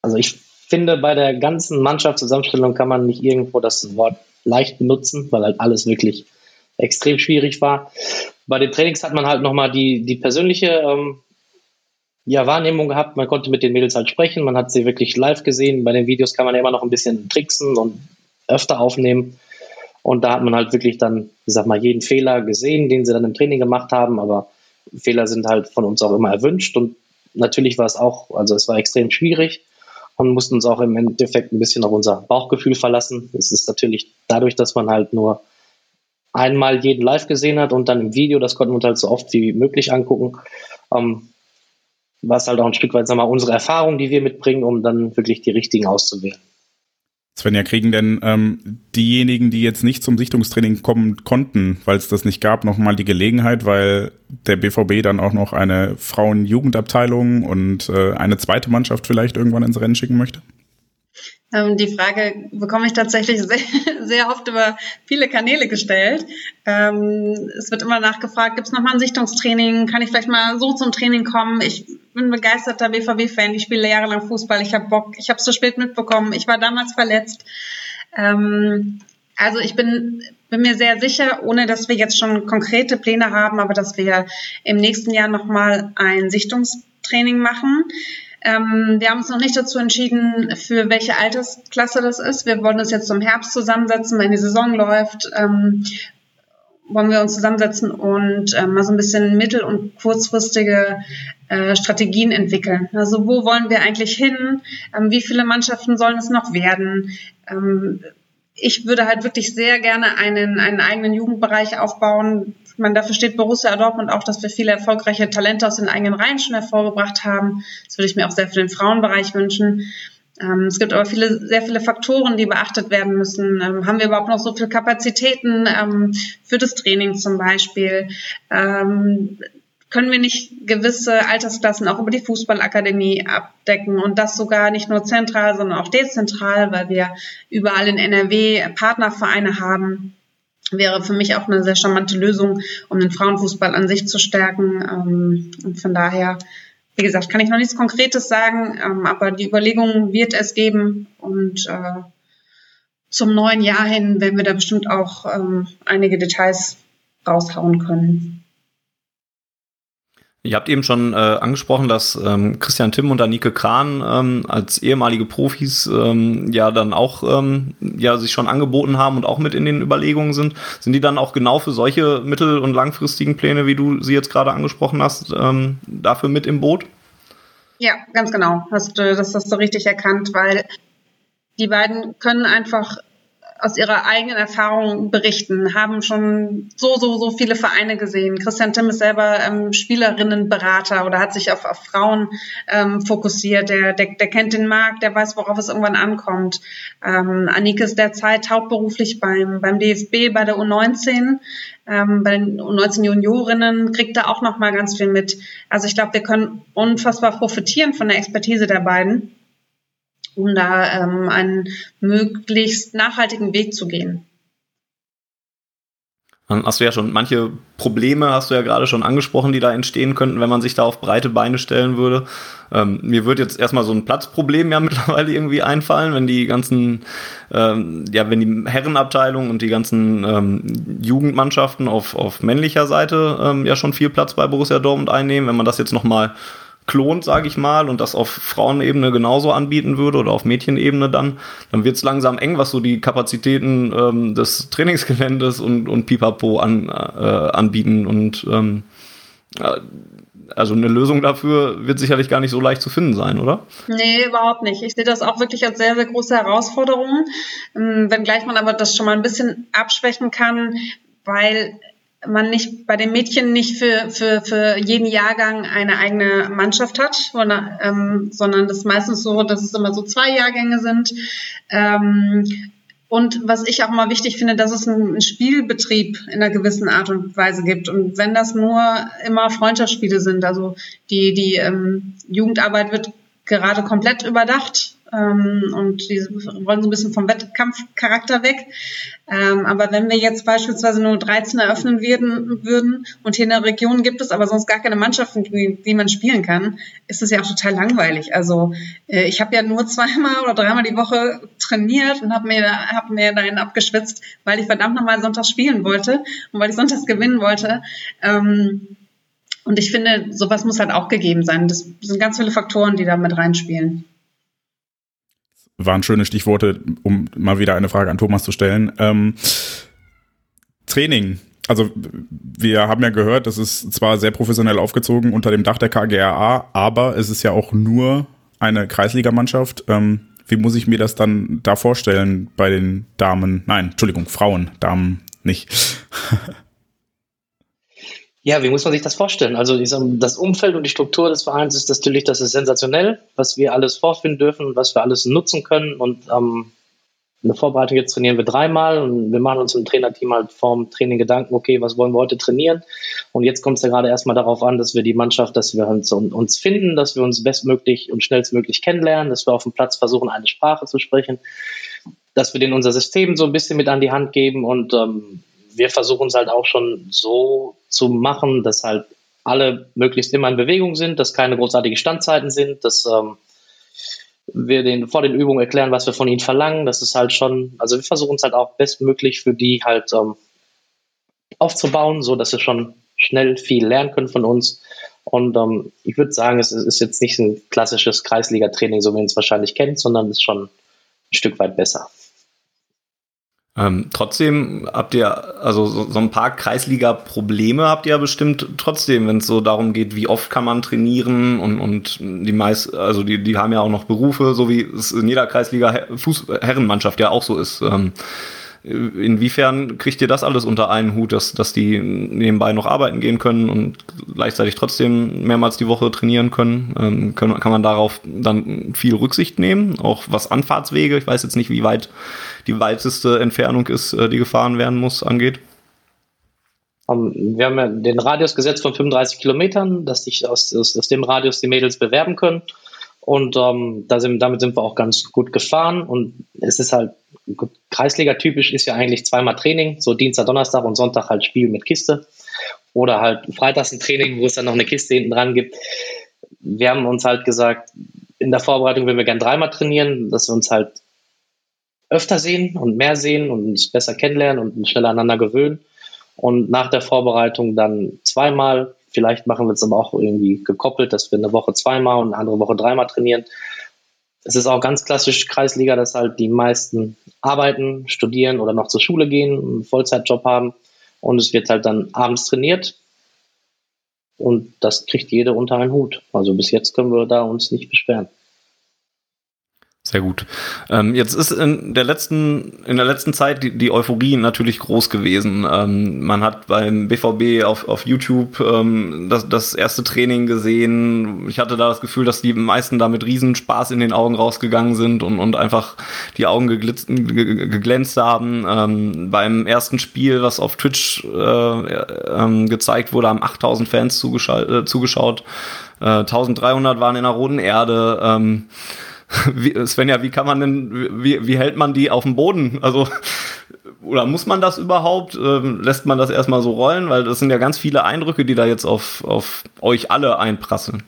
Also ich finde, bei der ganzen Mannschaftszusammenstellung kann man nicht irgendwo das Wort leicht benutzen, weil halt alles wirklich extrem schwierig war. Bei den Trainings hat man halt nochmal die, die persönliche ähm, ja, Wahrnehmung gehabt. Man konnte mit den Mädels halt sprechen, man hat sie wirklich live gesehen. Bei den Videos kann man ja immer noch ein bisschen tricksen und öfter aufnehmen. Und da hat man halt wirklich dann, ich sag mal, jeden Fehler gesehen, den sie dann im Training gemacht haben. Aber Fehler sind halt von uns auch immer erwünscht. Und natürlich war es auch, also es war extrem schwierig und mussten uns auch im Endeffekt ein bisschen auf unser Bauchgefühl verlassen. Es ist natürlich dadurch, dass man halt nur einmal jeden live gesehen hat und dann im Video, das konnten wir uns halt so oft wie möglich angucken, ähm, war es halt auch ein Stück weit, wir mal, unsere Erfahrung, die wir mitbringen, um dann wirklich die richtigen auszuwählen. Svenja, kriegen denn ähm, diejenigen, die jetzt nicht zum Sichtungstraining kommen konnten, weil es das nicht gab, nochmal die Gelegenheit, weil der BVB dann auch noch eine Frauenjugendabteilung und äh, eine zweite Mannschaft vielleicht irgendwann ins Rennen schicken möchte? Ähm, die Frage bekomme ich tatsächlich sehr, sehr oft über viele Kanäle gestellt. Ähm, es wird immer nachgefragt, gibt es nochmal ein Sichtungstraining? Kann ich vielleicht mal so zum Training kommen? Ich bin begeisterter BVB-Fan, ich spiele jahrelang Fußball, ich habe Bock, ich habe es zu spät mitbekommen, ich war damals verletzt. Ähm, also ich bin, bin mir sehr sicher, ohne dass wir jetzt schon konkrete Pläne haben, aber dass wir im nächsten Jahr nochmal ein Sichtungstraining machen. Ähm, wir haben uns noch nicht dazu entschieden, für welche Altersklasse das ist. Wir wollen uns jetzt zum Herbst zusammensetzen, wenn die Saison läuft. Ähm, wollen wir uns zusammensetzen und äh, mal so ein bisschen mittel- und kurzfristige äh, Strategien entwickeln. Also wo wollen wir eigentlich hin? Ähm, wie viele Mannschaften sollen es noch werden? Ähm, ich würde halt wirklich sehr gerne einen, einen eigenen Jugendbereich aufbauen. Man, dafür steht Borussia Dortmund auch, dass wir viele erfolgreiche Talente aus den eigenen Reihen schon hervorgebracht haben. Das würde ich mir auch sehr für den Frauenbereich wünschen. Ähm, es gibt aber viele, sehr viele Faktoren, die beachtet werden müssen. Ähm, haben wir überhaupt noch so viele Kapazitäten ähm, für das Training zum Beispiel? Ähm, können wir nicht gewisse Altersklassen auch über die Fußballakademie abdecken und das sogar nicht nur zentral, sondern auch dezentral, weil wir überall in NRW Partnervereine haben? Wäre für mich auch eine sehr charmante Lösung, um den Frauenfußball an sich zu stärken. Ähm, und von daher wie gesagt, kann ich noch nichts Konkretes sagen, ähm, aber die Überlegungen wird es geben und äh, zum neuen Jahr hin werden wir da bestimmt auch ähm, einige Details raushauen können. Ihr habt eben schon äh, angesprochen, dass ähm, Christian Timm und Anike Kran ähm, als ehemalige Profis ähm, ja dann auch ähm, ja sich schon angeboten haben und auch mit in den Überlegungen sind. Sind die dann auch genau für solche mittel- und langfristigen Pläne, wie du sie jetzt gerade angesprochen hast, ähm, dafür mit im Boot? Ja, ganz genau. Hast, das hast du richtig erkannt, weil die beiden können einfach aus ihrer eigenen Erfahrung berichten, haben schon so, so, so viele Vereine gesehen. Christian Timm ist selber ähm, Spielerinnenberater oder hat sich auf, auf Frauen ähm, fokussiert. Der, der, der kennt den Markt, der weiß, worauf es irgendwann ankommt. Ähm, Anike ist derzeit hauptberuflich beim, beim DFB bei der U19. Ähm, bei den U19 Juniorinnen kriegt da auch noch mal ganz viel mit. Also ich glaube, wir können unfassbar profitieren von der Expertise der beiden um da ähm, einen möglichst nachhaltigen Weg zu gehen. Hast du ja schon manche Probleme, hast du ja gerade schon angesprochen, die da entstehen könnten, wenn man sich da auf breite Beine stellen würde. Ähm, mir wird jetzt erstmal so ein Platzproblem ja mittlerweile irgendwie einfallen, wenn die ganzen, ähm, ja, wenn die Herrenabteilung und die ganzen ähm, Jugendmannschaften auf, auf männlicher Seite ähm, ja schon viel Platz bei Borussia Dortmund einnehmen. Wenn man das jetzt nochmal klont, sage ich mal, und das auf Frauenebene genauso anbieten würde oder auf Mädchenebene dann, dann wird es langsam eng, was so die Kapazitäten ähm, des Trainingsgeländes und, und Pipapo an, äh, anbieten. Und ähm, äh, also eine Lösung dafür wird sicherlich gar nicht so leicht zu finden sein, oder? Nee, überhaupt nicht. Ich sehe das auch wirklich als sehr, sehr große Herausforderung, ähm, wenngleich man aber das schon mal ein bisschen abschwächen kann, weil man nicht bei den Mädchen nicht für, für, für jeden Jahrgang eine eigene Mannschaft hat, sondern, ähm, sondern das ist meistens so, dass es immer so zwei Jahrgänge sind. Ähm, und was ich auch mal wichtig finde, dass es einen Spielbetrieb in einer gewissen Art und Weise gibt. Und wenn das nur immer Freundschaftsspiele sind, also die, die ähm, Jugendarbeit wird gerade komplett überdacht ähm, und die wollen so ein bisschen vom Wettkampfcharakter weg. Ähm, aber wenn wir jetzt beispielsweise nur 13 eröffnen würden, würden und hier in der Region gibt es aber sonst gar keine Mannschaften, die, die man spielen kann, ist das ja auch total langweilig. Also äh, ich habe ja nur zweimal oder dreimal die Woche trainiert und habe mir, hab mir dahin abgeschwitzt, weil ich verdammt nochmal sonntags spielen wollte und weil ich sonntags gewinnen wollte. Ähm, und ich finde, sowas muss halt auch gegeben sein. Das sind ganz viele Faktoren, die da mit reinspielen waren schöne Stichworte, um mal wieder eine Frage an Thomas zu stellen. Ähm, Training. Also wir haben ja gehört, das ist zwar sehr professionell aufgezogen unter dem Dach der KGRA, aber es ist ja auch nur eine Kreisligamannschaft. Ähm, wie muss ich mir das dann da vorstellen bei den Damen? Nein, Entschuldigung, Frauen, Damen nicht. Ja, wie muss man sich das vorstellen? Also das Umfeld und die Struktur des Vereins ist natürlich, das ist sensationell, was wir alles vorfinden dürfen, was wir alles nutzen können. Und ähm, in der Vorbereitung jetzt trainieren wir dreimal und wir machen uns im Trainerteam halt vorm Training Gedanken, okay, was wollen wir heute trainieren? Und jetzt kommt es ja gerade erstmal darauf an, dass wir die Mannschaft, dass wir uns, uns finden, dass wir uns bestmöglich und schnellstmöglich kennenlernen, dass wir auf dem Platz versuchen, eine Sprache zu sprechen, dass wir denen unser System so ein bisschen mit an die Hand geben und ähm, wir versuchen es halt auch schon so zu machen, dass halt alle möglichst immer in Bewegung sind, dass keine großartigen Standzeiten sind, dass ähm, wir den vor den Übungen erklären, was wir von ihnen verlangen. Das ist halt schon, also wir versuchen es halt auch bestmöglich für die halt ähm, aufzubauen, so dass sie schon schnell viel lernen können von uns. Und ähm, ich würde sagen, es ist jetzt nicht ein klassisches Kreisliga-Training, so wie man es wahrscheinlich kennt, sondern es ist schon ein Stück weit besser. Ähm, trotzdem habt ihr, also so, so ein paar Kreisliga-Probleme habt ihr ja bestimmt trotzdem, wenn es so darum geht, wie oft kann man trainieren und, und die meist, also die, die haben ja auch noch Berufe, so wie es in jeder Kreisliga-Herrenmannschaft ja auch so ist. Ähm, Inwiefern kriegt ihr das alles unter einen Hut, dass, dass die nebenbei noch arbeiten gehen können und gleichzeitig trotzdem mehrmals die Woche trainieren können? Ähm, können kann man darauf dann viel Rücksicht nehmen? Auch was Anfahrtswege, ich weiß jetzt nicht, wie weit die weiteste Entfernung ist, äh, die gefahren werden muss, angeht. Ähm, wir haben ja den Radius gesetzt von 35 Kilometern, dass sich aus, aus, aus dem Radius die Mädels bewerben können. Und ähm, da sind, damit sind wir auch ganz gut gefahren. Und es ist halt, Kreisliga-typisch ist ja eigentlich zweimal Training, so Dienstag, Donnerstag und Sonntag halt Spiel mit Kiste. Oder halt freitags ein Training, wo es dann noch eine Kiste hinten dran gibt. Wir haben uns halt gesagt, in der Vorbereitung würden wir gern dreimal trainieren, dass wir uns halt öfter sehen und mehr sehen und uns besser kennenlernen und schneller aneinander gewöhnen. Und nach der Vorbereitung dann zweimal Vielleicht machen wir es aber auch irgendwie gekoppelt, dass wir eine Woche zweimal und eine andere Woche dreimal trainieren. Es ist auch ganz klassisch Kreisliga, dass halt die meisten arbeiten, studieren oder noch zur Schule gehen, einen Vollzeitjob haben und es wird halt dann abends trainiert und das kriegt jede unter einen Hut. Also bis jetzt können wir da uns nicht beschweren. Sehr gut. Ähm, jetzt ist in der letzten, in der letzten Zeit die, die Euphorie natürlich groß gewesen. Ähm, man hat beim BVB auf, auf YouTube ähm, das, das erste Training gesehen. Ich hatte da das Gefühl, dass die meisten da mit Riesenspaß in den Augen rausgegangen sind und, und einfach die Augen geglitzt, geglänzt haben. Ähm, beim ersten Spiel, was auf Twitch äh, äh, gezeigt wurde, haben 8000 Fans zugeschaut. Äh, zugeschaut. Äh, 1300 waren in der Roten Erde. Wie, Svenja, wie kann man denn, wie, wie hält man die auf dem Boden? Also, oder muss man das überhaupt? Ähm, lässt man das erstmal so rollen? Weil das sind ja ganz viele Eindrücke, die da jetzt auf, auf euch alle einprasseln.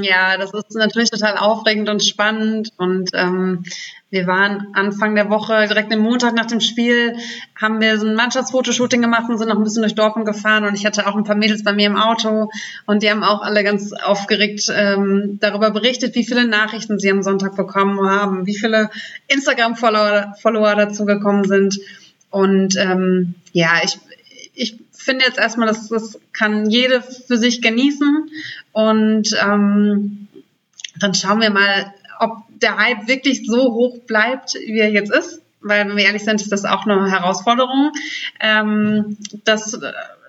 Ja, das ist natürlich total aufregend und spannend. Und ähm, wir waren Anfang der Woche, direkt am Montag nach dem Spiel, haben wir so ein Mannschaftsfotoshooting gemacht und sind noch ein bisschen durch Dortmund gefahren. Und ich hatte auch ein paar Mädels bei mir im Auto und die haben auch alle ganz aufgeregt ähm, darüber berichtet, wie viele Nachrichten sie am Sonntag bekommen haben, wie viele Instagram-Follower Follower dazu gekommen sind. Und ähm, ja, ich finde jetzt erstmal, dass das kann jede für sich genießen und ähm, dann schauen wir mal, ob der Hype wirklich so hoch bleibt, wie er jetzt ist. Weil, wenn wir ehrlich sind, ist das auch eine Herausforderung, ähm, dass,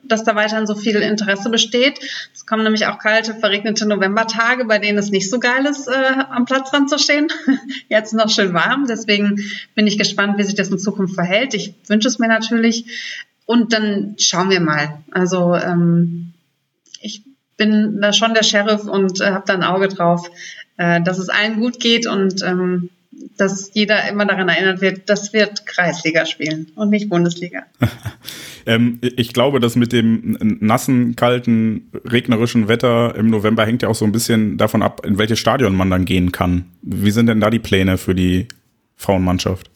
dass da weiterhin so viel Interesse besteht. Es kommen nämlich auch kalte, verregnete Novembertage, bei denen es nicht so geil ist, äh, am Platzrand zu stehen. Jetzt noch schön warm. Deswegen bin ich gespannt, wie sich das in Zukunft verhält. Ich wünsche es mir natürlich. Und dann schauen wir mal. Also ähm, ich bin da schon der Sheriff und äh, habe da ein Auge drauf, äh, dass es allen gut geht und ähm, dass jeder immer daran erinnert wird, das wird Kreisliga spielen und nicht Bundesliga. ähm, ich glaube, dass mit dem nassen, kalten, regnerischen Wetter im November hängt ja auch so ein bisschen davon ab, in welches Stadion man dann gehen kann. Wie sind denn da die Pläne für die Frauenmannschaft?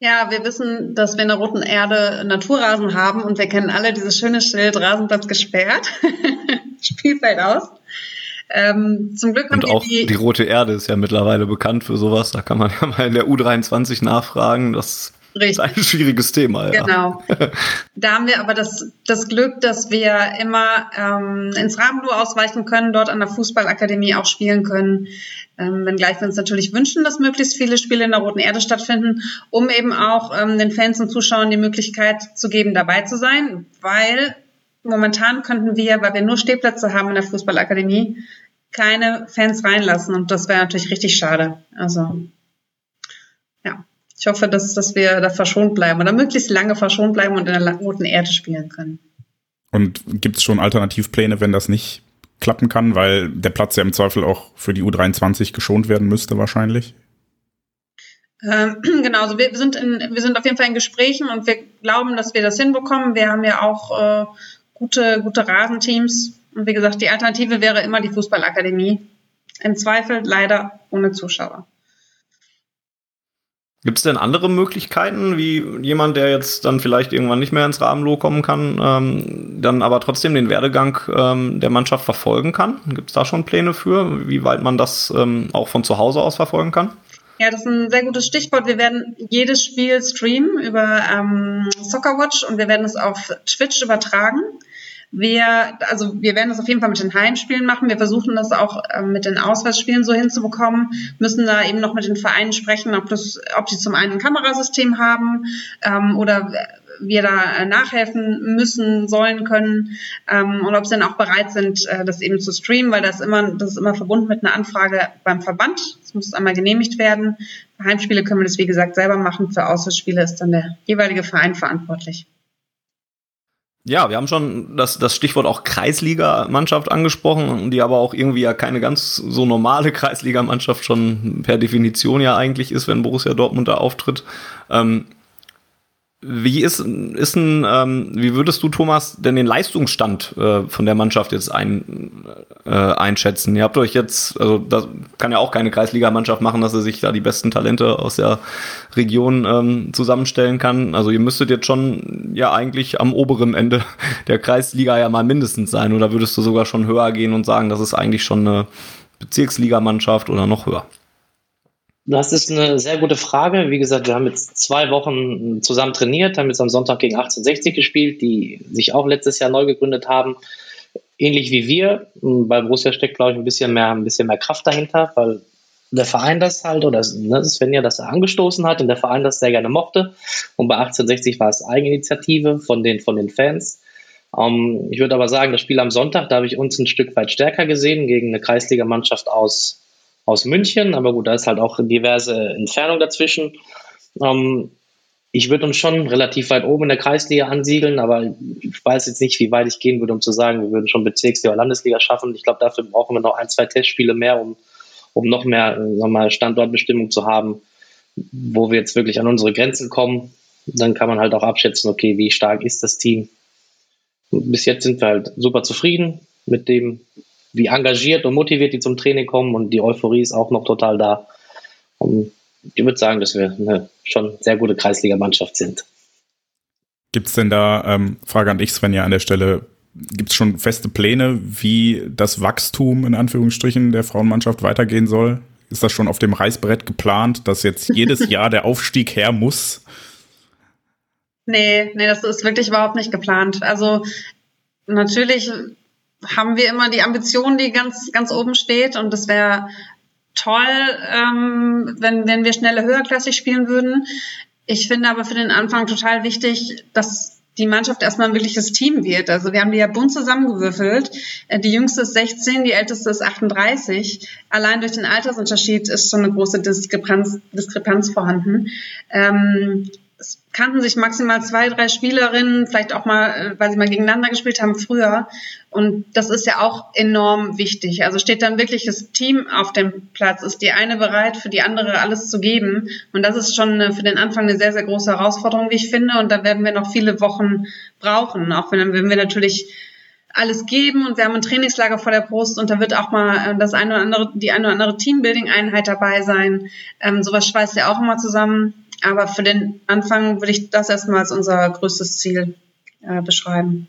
Ja, wir wissen, dass wir in der Roten Erde Naturrasen haben und wir kennen alle dieses schöne Schild Rasenplatz gesperrt. Spielfeld aus. Ähm, zum Glück haben und auch die, die Rote Erde ist ja mittlerweile bekannt für sowas. Da kann man ja mal in der U23 nachfragen. Das Richtig. ist ein schwieriges Thema. Ja. Genau. Da haben wir aber das, das Glück, dass wir immer ähm, ins Rabenloh ausweichen können, dort an der Fußballakademie auch spielen können. Ähm, wenngleich wir uns natürlich wünschen, dass möglichst viele Spiele in der Roten Erde stattfinden, um eben auch ähm, den Fans und Zuschauern die Möglichkeit zu geben, dabei zu sein, weil momentan könnten wir, weil wir nur Stehplätze haben in der Fußballakademie, keine Fans reinlassen und das wäre natürlich richtig schade. Also ich hoffe, dass, dass wir da verschont bleiben oder möglichst lange verschont bleiben und in der Roten Erde spielen können. Und gibt es schon Alternativpläne, wenn das nicht klappen kann, weil der Platz ja im Zweifel auch für die U23 geschont werden müsste wahrscheinlich. Ähm, genau, also wir sind, in, wir sind auf jeden Fall in Gesprächen und wir glauben, dass wir das hinbekommen. Wir haben ja auch äh, gute, gute Rasenteams. Und wie gesagt, die Alternative wäre immer die Fußballakademie. Im Zweifel leider ohne Zuschauer. Gibt es denn andere Möglichkeiten, wie jemand, der jetzt dann vielleicht irgendwann nicht mehr ins Rahmenloh kommen kann, ähm, dann aber trotzdem den Werdegang ähm, der Mannschaft verfolgen kann? Gibt es da schon Pläne für, wie weit man das ähm, auch von zu Hause aus verfolgen kann? Ja, das ist ein sehr gutes Stichwort. Wir werden jedes Spiel streamen über ähm, Soccerwatch und wir werden es auf Twitch übertragen. Wir, also wir werden das auf jeden Fall mit den Heimspielen machen. Wir versuchen das auch äh, mit den Auswärtsspielen so hinzubekommen, müssen da eben noch mit den Vereinen sprechen, ob das, ob die zum einen ein Kamerasystem haben ähm, oder wir da nachhelfen müssen, sollen, können ähm, und ob sie dann auch bereit sind, äh, das eben zu streamen, weil das immer, das ist immer verbunden mit einer Anfrage beim Verband. Das muss einmal genehmigt werden. Heimspiele können wir das, wie gesagt, selber machen. Für Auswärtsspiele ist dann der jeweilige Verein verantwortlich. Ja, wir haben schon das, das Stichwort auch Kreisliga-Mannschaft angesprochen, die aber auch irgendwie ja keine ganz so normale Kreisliga-Mannschaft schon per Definition ja eigentlich ist, wenn Borussia Dortmund da auftritt. Ähm, wie ist, ist ein, ähm, wie würdest du, Thomas, denn den Leistungsstand äh, von der Mannschaft jetzt ein, äh, einschätzen? Ihr habt euch jetzt, also das kann ja auch keine Kreisligamannschaft machen, dass er sich da die besten Talente aus der Region ähm, zusammenstellen kann. Also ihr müsstet jetzt schon ja eigentlich am oberen Ende der Kreisliga ja mal mindestens sein. Oder würdest du sogar schon höher gehen und sagen, das ist eigentlich schon eine Bezirksligamannschaft oder noch höher? Das ist eine sehr gute Frage. Wie gesagt, wir haben jetzt zwei Wochen zusammen trainiert, haben jetzt am Sonntag gegen 1860 gespielt, die sich auch letztes Jahr neu gegründet haben. Ähnlich wie wir. Bei Borussia steckt, glaube ich, ein bisschen mehr, ein bisschen mehr Kraft dahinter, weil der Verein das halt, oder ne, Svenja das angestoßen hat und der Verein das sehr gerne mochte. Und bei 1860 war es Eigeninitiative von den, von den Fans. Um, ähm, ich würde aber sagen, das Spiel am Sonntag, da habe ich uns ein Stück weit stärker gesehen gegen eine Kreisligamannschaft aus aus München, aber gut, da ist halt auch diverse Entfernung dazwischen. Ähm, ich würde uns schon relativ weit oben in der Kreisliga ansiedeln, aber ich weiß jetzt nicht, wie weit ich gehen würde, um zu sagen, wir würden schon Bezirksliga oder Landesliga schaffen. Ich glaube, dafür brauchen wir noch ein, zwei Testspiele mehr, um, um noch mehr äh, mal, Standortbestimmung zu haben, wo wir jetzt wirklich an unsere Grenzen kommen. Dann kann man halt auch abschätzen, okay, wie stark ist das Team. Bis jetzt sind wir halt super zufrieden mit dem, wie engagiert und motiviert die zum Training kommen und die Euphorie ist auch noch total da. Und ich würde sagen, dass wir eine schon sehr gute Kreisligamannschaft sind. Gibt es denn da, ähm, Frage an dich, Svenja, an der Stelle, gibt es schon feste Pläne, wie das Wachstum in Anführungsstrichen der Frauenmannschaft weitergehen soll? Ist das schon auf dem Reißbrett geplant, dass jetzt jedes Jahr der Aufstieg her muss? Nee, nee, das ist wirklich überhaupt nicht geplant. Also natürlich haben wir immer die Ambition, die ganz, ganz oben steht. Und das wäre toll, ähm, wenn, wenn wir schneller höherklassig spielen würden. Ich finde aber für den Anfang total wichtig, dass die Mannschaft erstmal ein wirkliches Team wird. Also wir haben die ja bunt zusammengewürfelt. Äh, die jüngste ist 16, die älteste ist 38. Allein durch den Altersunterschied ist schon eine große Diskrepanz, Diskrepanz vorhanden. Ähm, kannten sich maximal zwei, drei Spielerinnen, vielleicht auch mal, äh, weil sie mal gegeneinander gespielt haben früher. Und das ist ja auch enorm wichtig. Also steht dann wirklich das Team auf dem Platz, ist die eine bereit, für die andere alles zu geben. Und das ist schon für den Anfang eine sehr, sehr große Herausforderung, wie ich finde. Und da werden wir noch viele Wochen brauchen, auch wenn, wenn wir natürlich alles geben und wir haben ein Trainingslager vor der Brust und da wird auch mal äh, das eine oder andere, die eine oder andere Teambuilding-Einheit dabei sein. Ähm, sowas schweißt ja auch immer zusammen. Aber für den Anfang würde ich das erstmal als unser größtes Ziel äh, beschreiben.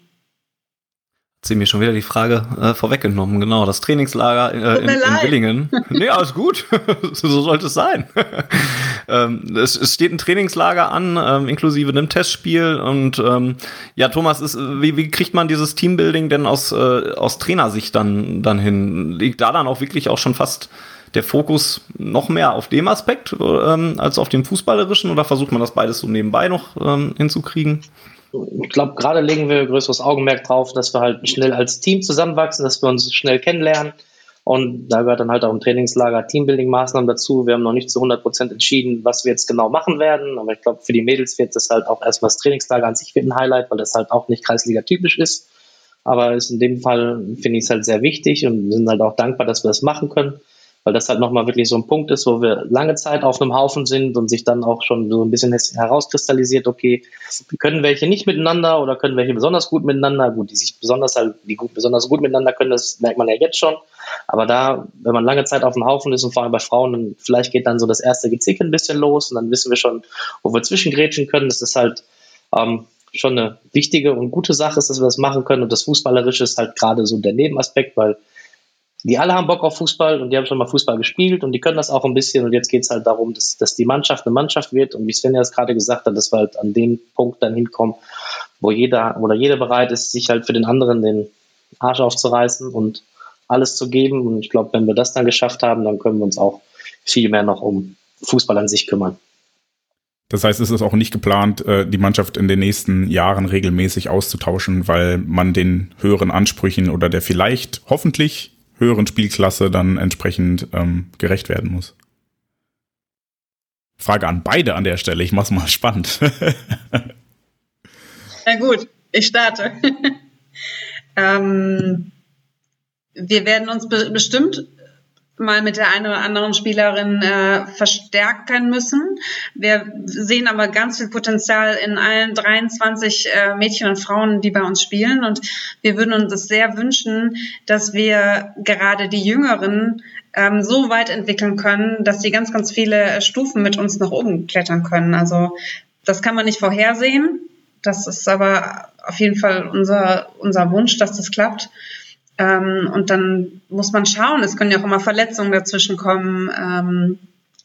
Sie mir schon wieder die Frage äh, vorweggenommen. Genau, das Trainingslager äh, in, in Willingen. nee, alles gut. so sollte es sein. ähm, es, es, steht ein Trainingslager an, ähm, inklusive einem Testspiel. Und ähm, ja, Thomas, ist, wie, wie kriegt man dieses Teambuilding denn aus, äh, aus Trainersicht dann, dann hin? Liegt da dann auch wirklich auch schon fast der Fokus noch mehr auf dem Aspekt ähm, als auf dem fußballerischen oder versucht man das beides so nebenbei noch ähm, hinzukriegen? ich glaube, gerade legen wir größeres Augenmerk drauf, dass wir halt schnell als Team zusammenwachsen, dass wir uns schnell kennenlernen. Und da gehört dann halt auch im Trainingslager Teambuilding-Maßnahmen dazu. Wir haben noch nicht zu 100 Prozent entschieden, was wir jetzt genau machen werden. Aber ich glaube, für die Mädels wird das halt auch erstmal das Trainingslager an sich ein Highlight, weil das halt auch nicht Kreisliga-typisch ist. Aber ist in dem Fall finde ich es halt sehr wichtig und wir sind halt auch dankbar, dass wir das machen können. Weil das halt nochmal wirklich so ein Punkt ist, wo wir lange Zeit auf einem Haufen sind und sich dann auch schon so ein bisschen herauskristallisiert, okay, können welche nicht miteinander oder können welche besonders gut miteinander, gut, die sich besonders halt, die gut, besonders gut miteinander können, das merkt man ja jetzt schon, aber da, wenn man lange Zeit auf dem Haufen ist und vor allem bei Frauen, dann vielleicht geht dann so das erste Gezicke ein bisschen los und dann wissen wir schon, wo wir zwischengrätschen können, das ist halt, ähm, schon eine wichtige und gute Sache dass wir das machen können. Und das Fußballerische ist halt gerade so der Nebenaspekt, weil die alle haben Bock auf Fußball und die haben schon mal Fußball gespielt und die können das auch ein bisschen. Und jetzt geht es halt darum, dass, dass die Mannschaft eine Mannschaft wird. Und wie Sven ja es gerade gesagt hat, dass wir halt an den Punkt dann hinkommen, wo jeder oder jeder bereit ist, sich halt für den anderen den Arsch aufzureißen und alles zu geben. Und ich glaube, wenn wir das dann geschafft haben, dann können wir uns auch viel mehr noch um Fußball an sich kümmern. Das heißt, es ist auch nicht geplant, äh, die Mannschaft in den nächsten Jahren regelmäßig auszutauschen, weil man den höheren Ansprüchen oder der vielleicht hoffentlich höheren Spielklasse dann entsprechend ähm, gerecht werden muss. Frage an beide an der Stelle, ich mach's mal spannend. Na gut, ich starte. ähm, wir werden uns be bestimmt mal mit der einen oder anderen Spielerin äh, verstärken müssen. Wir sehen aber ganz viel Potenzial in allen 23 äh, Mädchen und Frauen, die bei uns spielen. Und wir würden uns das sehr wünschen, dass wir gerade die Jüngeren ähm, so weit entwickeln können, dass sie ganz, ganz viele Stufen mit uns nach oben klettern können. Also das kann man nicht vorhersehen. Das ist aber auf jeden Fall unser, unser Wunsch, dass das klappt. Ähm, und dann muss man schauen, es können ja auch immer Verletzungen dazwischen kommen ähm,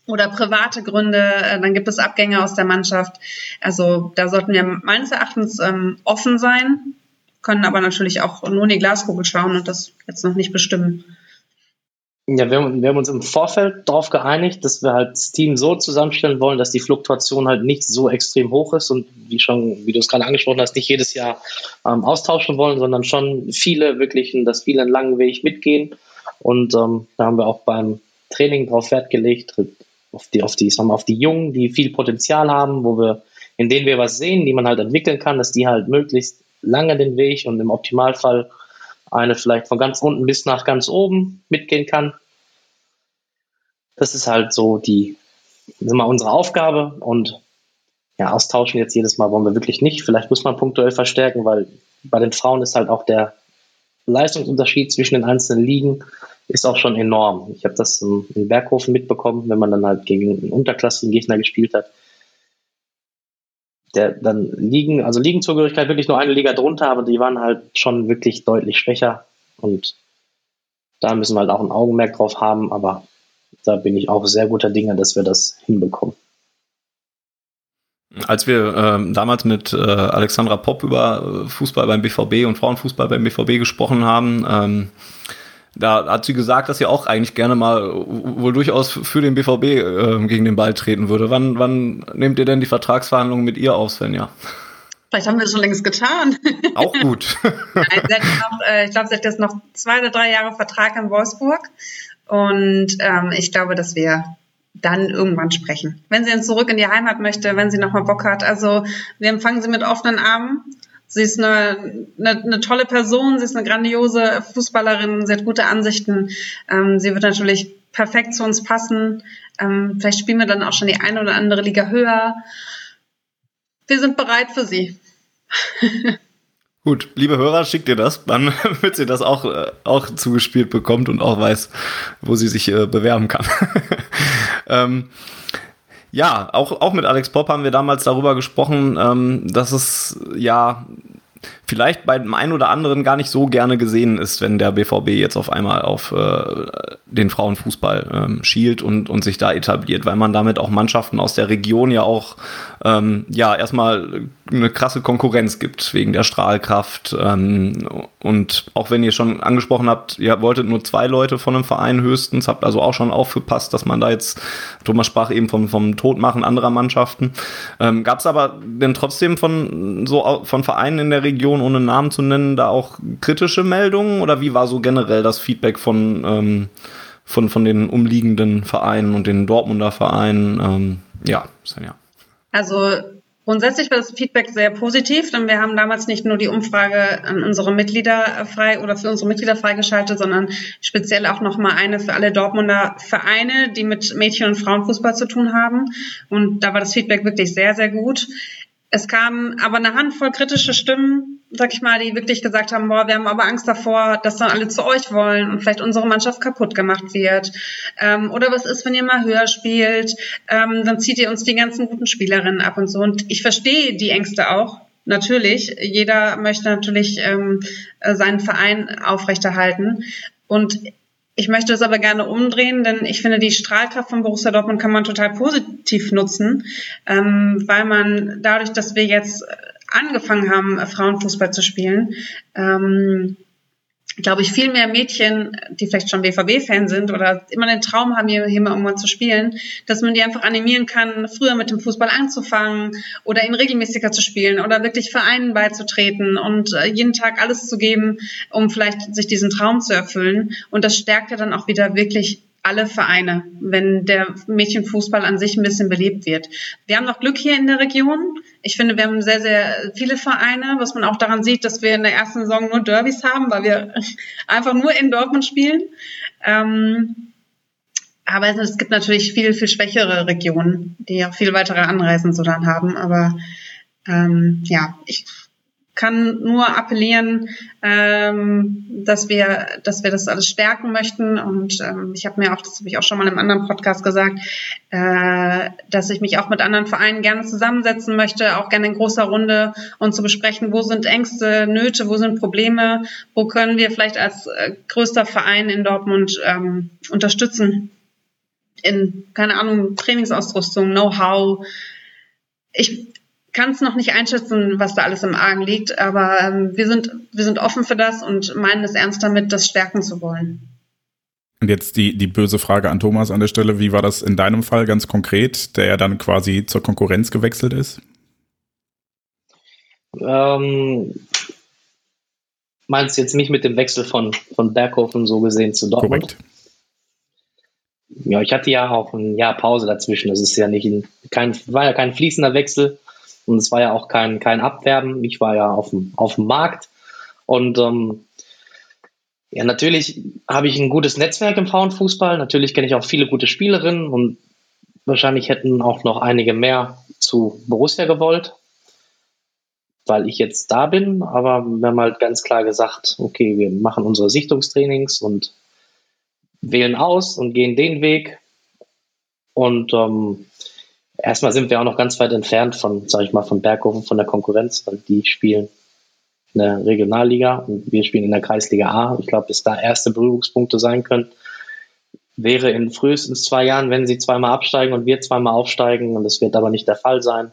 oder private Gründe, äh, dann gibt es Abgänge aus der Mannschaft. Also da sollten wir meines Erachtens ähm, offen sein, können aber natürlich auch nur in die Glaskugel schauen und das jetzt noch nicht bestimmen. Ja, wir haben, wir haben uns im Vorfeld darauf geeinigt, dass wir halt das Team so zusammenstellen wollen, dass die Fluktuation halt nicht so extrem hoch ist und wie schon, wie du es gerade angesprochen hast, nicht jedes Jahr ähm, austauschen wollen, sondern schon viele wirklich, dass viele einen langen Weg mitgehen. Und ähm, da haben wir auch beim Training darauf Wert gelegt, auf die, auf die, sagen wir, auf die Jungen, die viel Potenzial haben, wo wir, in denen wir was sehen, die man halt entwickeln kann, dass die halt möglichst lange den Weg und im Optimalfall eine vielleicht von ganz unten bis nach ganz oben mitgehen kann. Das ist halt so die, mal unsere Aufgabe und ja, austauschen jetzt jedes Mal wollen wir wirklich nicht. Vielleicht muss man punktuell verstärken, weil bei den Frauen ist halt auch der Leistungsunterschied zwischen den einzelnen Ligen ist auch schon enorm. Ich habe das in Berghofen mitbekommen, wenn man dann halt gegen einen unterklassigen Gegner gespielt hat der dann liegen, also Ligenzugehörigkeit wirklich nur eine Liga drunter, aber die waren halt schon wirklich deutlich schwächer und da müssen wir halt auch ein Augenmerk drauf haben, aber da bin ich auch sehr guter Dinge, dass wir das hinbekommen. Als wir äh, damals mit äh, Alexandra Popp über Fußball beim BVB und Frauenfußball beim BVB gesprochen haben, ähm, da hat sie gesagt, dass sie auch eigentlich gerne mal wohl durchaus für den BVB äh, gegen den Ball treten würde. Wann, wann nehmt ihr denn die Vertragsverhandlungen mit ihr auf, Svenja? Vielleicht haben wir das schon längst getan. Auch gut. Nein, noch, äh, ich glaube, sie hat jetzt noch zwei oder drei Jahre Vertrag in Wolfsburg. Und ähm, ich glaube, dass wir dann irgendwann sprechen. Wenn sie dann zurück in die Heimat möchte, wenn sie nochmal Bock hat. Also wir empfangen sie mit offenen Armen. Sie ist eine, eine, eine, tolle Person, sie ist eine grandiose Fußballerin, sie hat gute Ansichten. Ähm, sie wird natürlich perfekt zu uns passen. Ähm, vielleicht spielen wir dann auch schon die eine oder andere Liga höher. Wir sind bereit für sie. Gut, liebe Hörer, schickt ihr das, dann wird sie das auch, äh, auch zugespielt bekommt und auch weiß, wo sie sich äh, bewerben kann. ähm, ja, auch, auch mit Alex Pop haben wir damals darüber gesprochen, ähm, dass es ja vielleicht bei dem einen oder anderen gar nicht so gerne gesehen ist, wenn der BVB jetzt auf einmal auf äh, den Frauenfußball ähm, schielt und, und sich da etabliert, weil man damit auch Mannschaften aus der Region ja auch ähm, ja erstmal eine krasse Konkurrenz gibt wegen der Strahlkraft ähm, und auch wenn ihr schon angesprochen habt, ihr wolltet nur zwei Leute von einem Verein höchstens, habt also auch schon aufgepasst, dass man da jetzt, Thomas sprach eben vom, vom Todmachen anderer Mannschaften, ähm, gab es aber denn trotzdem von so von Vereinen in der Region ohne Namen zu nennen, da auch kritische Meldungen oder wie war so generell das Feedback von, ähm, von, von den umliegenden Vereinen und den Dortmunder Vereinen? Ähm, ja, ja. Also Grundsätzlich war das Feedback sehr positiv, denn wir haben damals nicht nur die Umfrage an unsere Mitglieder frei oder für unsere Mitglieder freigeschaltet, sondern speziell auch nochmal eine für alle Dortmunder Vereine, die mit Mädchen- und Frauenfußball zu tun haben. Und da war das Feedback wirklich sehr, sehr gut. Es kam aber eine Handvoll kritische Stimmen, sag ich mal, die wirklich gesagt haben, boah, wir haben aber Angst davor, dass dann alle zu euch wollen und vielleicht unsere Mannschaft kaputt gemacht wird. Ähm, oder was ist, wenn ihr mal höher spielt? Ähm, dann zieht ihr uns die ganzen guten Spielerinnen ab und so. Und ich verstehe die Ängste auch. Natürlich, jeder möchte natürlich ähm, seinen Verein aufrechterhalten. Und ich möchte es aber gerne umdrehen, denn ich finde, die Strahlkraft von Borussia Dortmund kann man total positiv nutzen, ähm, weil man dadurch, dass wir jetzt angefangen haben, Frauenfußball zu spielen, ähm, glaube ich, viel mehr Mädchen, die vielleicht schon BVB-Fan sind oder immer den Traum haben, hier, hier mal irgendwann zu spielen, dass man die einfach animieren kann, früher mit dem Fußball anzufangen oder ihn regelmäßiger zu spielen oder wirklich Vereinen beizutreten und äh, jeden Tag alles zu geben, um vielleicht sich diesen Traum zu erfüllen. Und das stärkt ja dann auch wieder wirklich alle Vereine, wenn der Mädchenfußball an sich ein bisschen belebt wird. Wir haben noch Glück hier in der Region. Ich finde, wir haben sehr, sehr viele Vereine, was man auch daran sieht, dass wir in der ersten Saison nur Derbys haben, weil wir einfach nur in Dortmund spielen. Ähm, aber es gibt natürlich viel, viel schwächere Regionen, die auch viel weitere Anreisen so dann haben. Aber ähm, ja, ich kann nur appellieren, ähm, dass wir, dass wir das alles stärken möchten. Und ähm, ich habe mir auch, das habe ich auch schon mal im anderen Podcast gesagt, äh, dass ich mich auch mit anderen Vereinen gerne zusammensetzen möchte, auch gerne in großer Runde und zu besprechen, wo sind Ängste, Nöte, wo sind Probleme, wo können wir vielleicht als äh, größter Verein in Dortmund ähm, unterstützen. In, keine Ahnung, Trainingsausrüstung, Know-how. Ich, kann es noch nicht einschätzen, was da alles im Argen liegt, aber ähm, wir, sind, wir sind offen für das und meinen es ernst damit, das stärken zu wollen. Und jetzt die, die böse Frage an Thomas an der Stelle, wie war das in deinem Fall ganz konkret, der ja dann quasi zur Konkurrenz gewechselt ist? Ähm, meinst du jetzt nicht mit dem Wechsel von, von Berghofen so gesehen zu Dortmund? Korrekt. Ja, ich hatte ja auch ein Jahr Pause dazwischen. Das ist ja nicht ein, kein, war ja kein fließender Wechsel. Und es war ja auch kein, kein Abwerben. Ich war ja auf dem, auf dem Markt. Und ähm, ja, natürlich habe ich ein gutes Netzwerk im Frauenfußball. Natürlich kenne ich auch viele gute Spielerinnen und wahrscheinlich hätten auch noch einige mehr zu Borussia gewollt, weil ich jetzt da bin. Aber wir haben halt ganz klar gesagt, okay, wir machen unsere Sichtungstrainings und wählen aus und gehen den Weg. Und ähm, erstmal sind wir auch noch ganz weit entfernt von, sag ich mal, von Berghofen, von der Konkurrenz, weil die spielen in der Regionalliga und wir spielen in der Kreisliga A. Ich glaube, bis da erste Berührungspunkte sein können, wäre in frühestens zwei Jahren, wenn sie zweimal absteigen und wir zweimal aufsteigen. Und das wird aber nicht der Fall sein.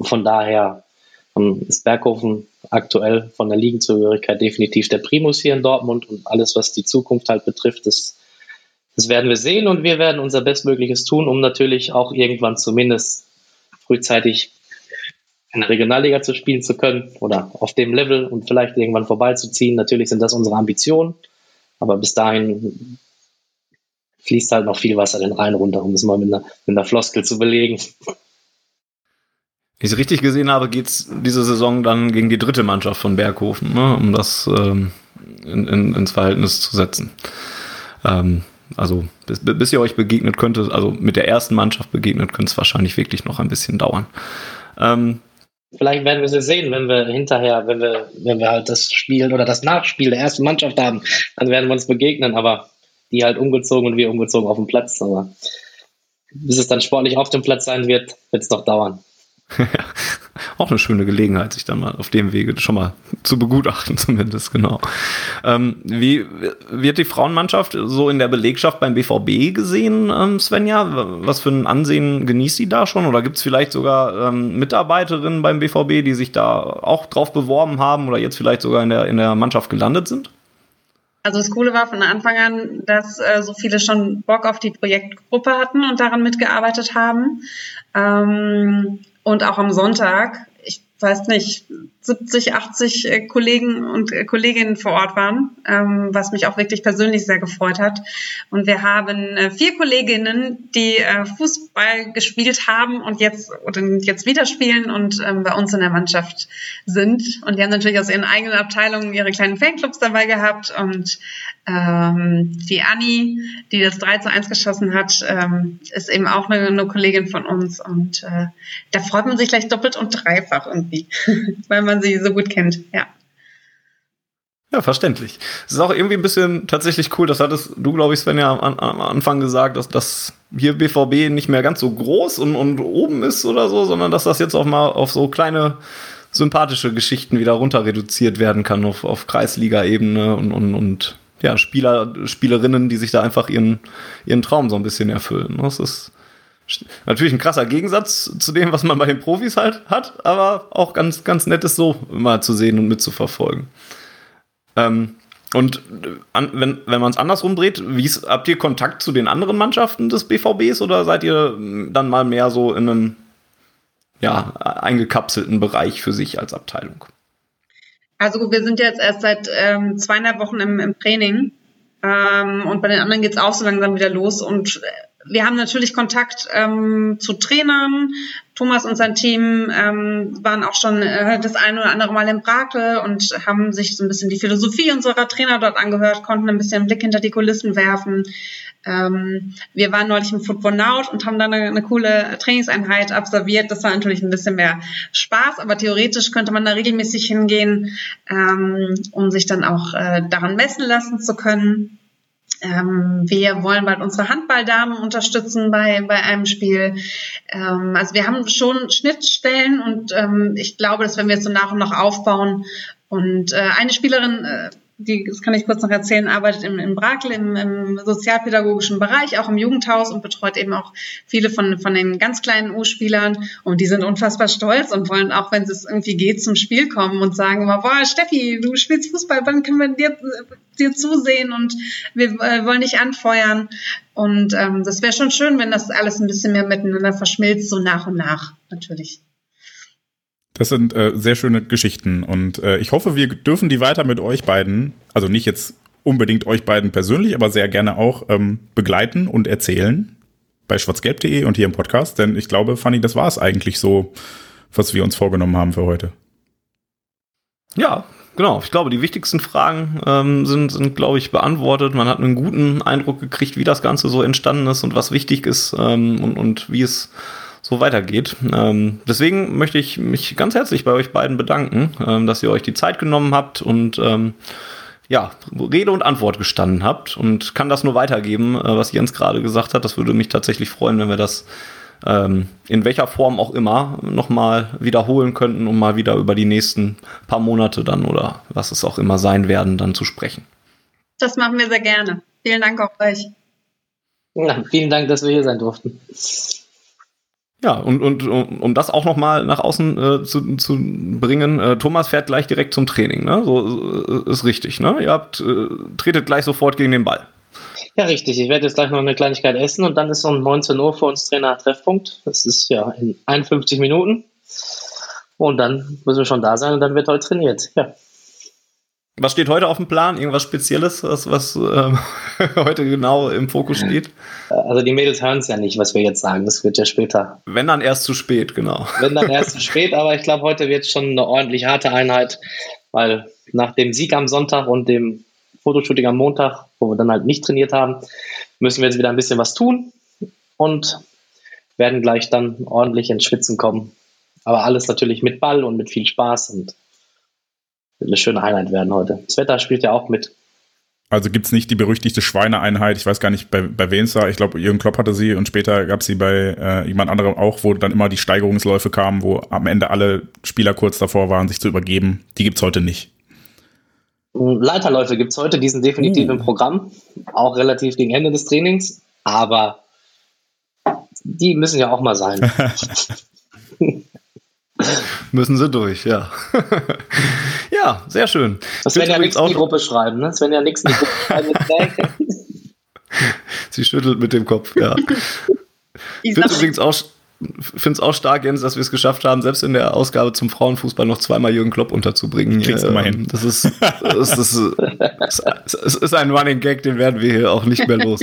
Von daher ähm, ist Berghofen aktuell von der Ligenzugehörigkeit definitiv der Primus hier in Dortmund und alles, was die Zukunft halt betrifft, ist das werden wir sehen und wir werden unser Bestmögliches tun, um natürlich auch irgendwann zumindest frühzeitig in der Regionalliga zu spielen zu können oder auf dem Level und vielleicht irgendwann vorbeizuziehen. Natürlich sind das unsere Ambitionen, aber bis dahin fließt halt noch viel Wasser den Rhein runter, um es mal mit einer, mit einer Floskel zu belegen. Wenn ich es richtig gesehen habe, geht es diese Saison dann gegen die dritte Mannschaft von Berghofen, ne, um das ähm, in, in, ins Verhältnis zu setzen. Ähm, also bis, bis ihr euch begegnet könnte, also mit der ersten Mannschaft begegnet, könnte es wahrscheinlich wirklich noch ein bisschen dauern. Ähm, Vielleicht werden wir sie sehen, wenn wir hinterher, wenn wir, wenn wir halt das Spiel oder das Nachspiel der ersten Mannschaft haben, dann werden wir uns begegnen, aber die halt umgezogen und wir umgezogen auf dem Platz. Aber bis es dann sportlich auf dem Platz sein wird, wird es noch dauern. auch eine schöne Gelegenheit, sich dann mal auf dem Wege schon mal zu begutachten, zumindest, genau. Ähm, wie wird die Frauenmannschaft so in der Belegschaft beim BVB gesehen, ähm, Svenja? Was für ein Ansehen genießt sie da schon? Oder gibt es vielleicht sogar ähm, Mitarbeiterinnen beim BVB, die sich da auch drauf beworben haben oder jetzt vielleicht sogar in der, in der Mannschaft gelandet sind? Also das Coole war von Anfang an, dass äh, so viele schon Bock auf die Projektgruppe hatten und daran mitgearbeitet haben. Ähm, und auch am Sonntag weiß nicht, 70, 80 äh, Kollegen und äh, Kolleginnen vor Ort waren, ähm, was mich auch wirklich persönlich sehr gefreut hat. Und wir haben äh, vier Kolleginnen, die Fußball gespielt haben und jetzt oder jetzt wieder spielen und ähm, bei uns in der Mannschaft sind. Und die haben natürlich aus ihren eigenen Abteilungen ihre kleinen Fanclubs dabei gehabt. Und ähm, die Anni, die das 3 zu 1 geschossen hat, ist eben auch eine, Kollegin von uns. Und da freut man sich gleich doppelt und dreifach irgendwie, weil man sie so gut kennt, ja. Ja, verständlich. Es ist auch irgendwie ein bisschen tatsächlich cool, das hattest du, glaube ich, Sven, ja am, am Anfang gesagt, dass das hier BVB nicht mehr ganz so groß und, und oben ist oder so, sondern dass das jetzt auch mal auf so kleine sympathische Geschichten wieder runter reduziert werden kann auf, auf Kreisliga-Ebene und, und, und ja, Spieler, Spielerinnen, die sich da einfach ihren, ihren Traum so ein bisschen erfüllen. Das ist Natürlich ein krasser Gegensatz zu dem, was man bei den Profis halt hat, aber auch ganz, ganz nettes so mal zu sehen und mitzuverfolgen. Ähm, und an, wenn, wenn man es andersrum dreht, wie's, habt ihr Kontakt zu den anderen Mannschaften des BVBs oder seid ihr dann mal mehr so in einem ja, eingekapselten Bereich für sich als Abteilung? Also wir sind jetzt erst seit ähm, zweieinhalb Wochen im, im Training ähm, und bei den anderen geht es auch so langsam wieder los und wir haben natürlich Kontakt ähm, zu Trainern. Thomas und sein Team ähm, waren auch schon äh, das ein oder andere Mal in Brakel und haben sich so ein bisschen die Philosophie unserer Trainer dort angehört, konnten ein bisschen einen Blick hinter die Kulissen werfen. Ähm, wir waren neulich im Football Now und haben da eine, eine coole Trainingseinheit absolviert. Das war natürlich ein bisschen mehr Spaß, aber theoretisch könnte man da regelmäßig hingehen, ähm, um sich dann auch äh, daran messen lassen zu können. Ähm, wir wollen bald unsere Handballdamen unterstützen bei, bei einem Spiel. Ähm, also wir haben schon Schnittstellen und ähm, ich glaube, das werden wir jetzt so nach und nach aufbauen. Und äh, eine Spielerin, äh, die, das kann ich kurz noch erzählen, arbeitet im, im Brakel im, im sozialpädagogischen Bereich, auch im Jugendhaus und betreut eben auch viele von, von den ganz kleinen U-Spielern. Und die sind unfassbar stolz und wollen auch, wenn es irgendwie geht, zum Spiel kommen und sagen immer, boah, Steffi, du spielst Fußball, wann können wir dir, dir zusehen und wir äh, wollen dich anfeuern. Und ähm, das wäre schon schön, wenn das alles ein bisschen mehr miteinander verschmilzt, so nach und nach, natürlich. Das sind äh, sehr schöne Geschichten und äh, ich hoffe, wir dürfen die weiter mit euch beiden, also nicht jetzt unbedingt euch beiden persönlich, aber sehr gerne auch ähm, begleiten und erzählen bei schwarzgelb.de und hier im Podcast, denn ich glaube, Fanny, das war es eigentlich so, was wir uns vorgenommen haben für heute. Ja, genau. Ich glaube, die wichtigsten Fragen ähm, sind, sind glaube ich, beantwortet. Man hat einen guten Eindruck gekriegt, wie das Ganze so entstanden ist und was wichtig ist ähm, und, und wie es so weitergeht. Ähm, deswegen möchte ich mich ganz herzlich bei euch beiden bedanken, ähm, dass ihr euch die Zeit genommen habt und ähm, ja, Rede und Antwort gestanden habt und kann das nur weitergeben, äh, was Jens gerade gesagt hat. Das würde mich tatsächlich freuen, wenn wir das ähm, in welcher Form auch immer nochmal wiederholen könnten, um mal wieder über die nächsten paar Monate dann oder was es auch immer sein werden, dann zu sprechen. Das machen wir sehr gerne. Vielen Dank auch euch. Ja, vielen Dank, dass wir hier sein durften. Ja, und, und um, das auch nochmal nach außen äh, zu, zu bringen, äh, Thomas fährt gleich direkt zum Training, ne? So äh, ist richtig, ne? Ihr habt, äh, tretet gleich sofort gegen den Ball. Ja, richtig. Ich werde jetzt gleich noch eine Kleinigkeit essen und dann ist um 19 Uhr für uns Trainer Treffpunkt. Das ist ja in 51 Minuten. Und dann müssen wir schon da sein und dann wird heute trainiert. Ja. Was steht heute auf dem Plan? Irgendwas Spezielles, was, was äh, heute genau im Fokus steht? Also die Mädels hören es ja nicht, was wir jetzt sagen. Das wird ja später. Wenn dann erst zu spät, genau. Wenn dann erst zu spät, aber ich glaube, heute wird schon eine ordentlich harte Einheit, weil nach dem Sieg am Sonntag und dem Fotoshooting am Montag, wo wir dann halt nicht trainiert haben, müssen wir jetzt wieder ein bisschen was tun und werden gleich dann ordentlich ins Schwitzen kommen. Aber alles natürlich mit Ball und mit viel Spaß und eine schöne Einheit werden heute. Das Wetter spielt ja auch mit. Also gibt es nicht die berüchtigte Schweineeinheit, ich weiß gar nicht, bei, bei wem es war, ich glaube, Jürgen Klopp hatte sie und später gab es sie bei äh, jemand anderem auch, wo dann immer die Steigerungsläufe kamen, wo am Ende alle Spieler kurz davor waren, sich zu übergeben. Die gibt es heute nicht. Leiterläufe gibt es heute, die sind definitiv uh. im Programm, auch relativ gegen Ende des Trainings, aber die müssen ja auch mal sein. Müssen sie durch, ja. ja, sehr schön. Das werden ja nichts in die Gruppe schreiben, ne? Das werden ja nichts in die Gruppe schreiben. Sie schüttelt mit dem Kopf, ja. Ich finde übrigens auch finde es auch stark, Jens, dass wir es geschafft haben, selbst in der Ausgabe zum Frauenfußball noch zweimal Jürgen Klopp unterzubringen. Kriegst du mal hin. Das ist, das ist, das ist, das ist ein Running Gag, den werden wir hier auch nicht mehr los.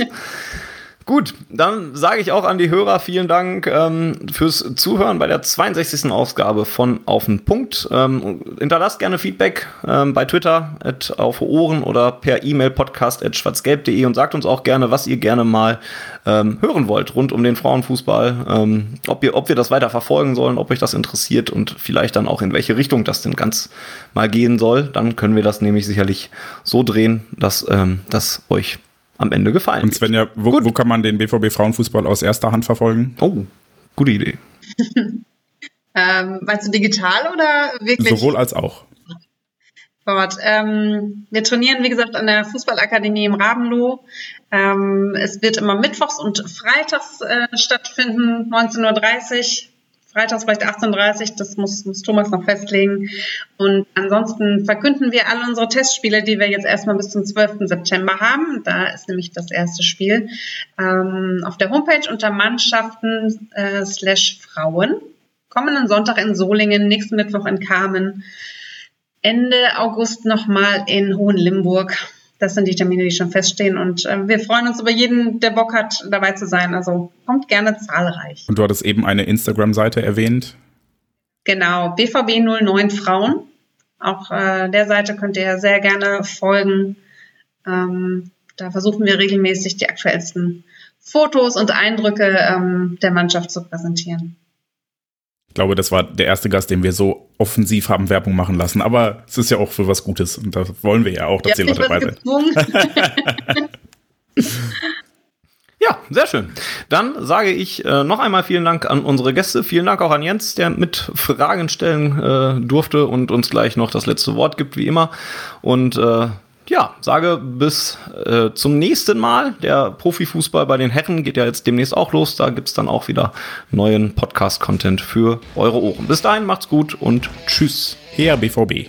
Gut, dann sage ich auch an die Hörer vielen Dank ähm, fürs Zuhören bei der 62. Ausgabe von Auf den Punkt. Ähm, hinterlasst gerne Feedback ähm, bei Twitter at auf Ohren oder per E-Mail podcast at schwarzgelb.de und sagt uns auch gerne, was ihr gerne mal ähm, hören wollt rund um den Frauenfußball. Ähm, ob, ihr, ob wir das weiter verfolgen sollen, ob euch das interessiert und vielleicht dann auch in welche Richtung das denn ganz mal gehen soll. Dann können wir das nämlich sicherlich so drehen, dass ähm, das euch am Ende gefallen. Und Svenja, wo, wo kann man den BVB Frauenfußball aus erster Hand verfolgen? Oh, gute Idee. ähm, meinst du digital oder wirklich? Sowohl als auch. Gott, ähm, wir trainieren, wie gesagt, an der Fußballakademie im Rabenloh. Ähm, es wird immer mittwochs und freitags äh, stattfinden, 19.30 Uhr. Freitags vielleicht 18.30 das muss, muss Thomas noch festlegen. Und ansonsten verkünden wir alle unsere Testspiele, die wir jetzt erstmal bis zum 12. September haben. Da ist nämlich das erste Spiel ähm, auf der Homepage unter Mannschaften äh, slash Frauen. Kommenden Sonntag in Solingen, nächsten Mittwoch in Kamen, Ende August nochmal in Hohenlimburg das sind die Termine, die schon feststehen. Und äh, wir freuen uns über jeden, der Bock hat, dabei zu sein. Also kommt gerne zahlreich. Und du hattest eben eine Instagram-Seite erwähnt. Genau, BVB09 Frauen. Auch äh, der Seite könnt ihr sehr gerne folgen. Ähm, da versuchen wir regelmäßig die aktuellsten Fotos und Eindrücke ähm, der Mannschaft zu präsentieren. Ich glaube, das war der erste Gast, den wir so offensiv haben Werbung machen lassen. Aber es ist ja auch für was Gutes. Und da wollen wir ja auch, dass die Leute dabei sind. Ja, sehr schön. Dann sage ich äh, noch einmal vielen Dank an unsere Gäste. Vielen Dank auch an Jens, der mit Fragen stellen äh, durfte und uns gleich noch das letzte Wort gibt, wie immer. Und äh, ja, sage bis äh, zum nächsten Mal. Der Profifußball bei den Herren geht ja jetzt demnächst auch los. Da gibt es dann auch wieder neuen Podcast-Content für eure Ohren. Bis dahin, macht's gut und tschüss. Her BVB.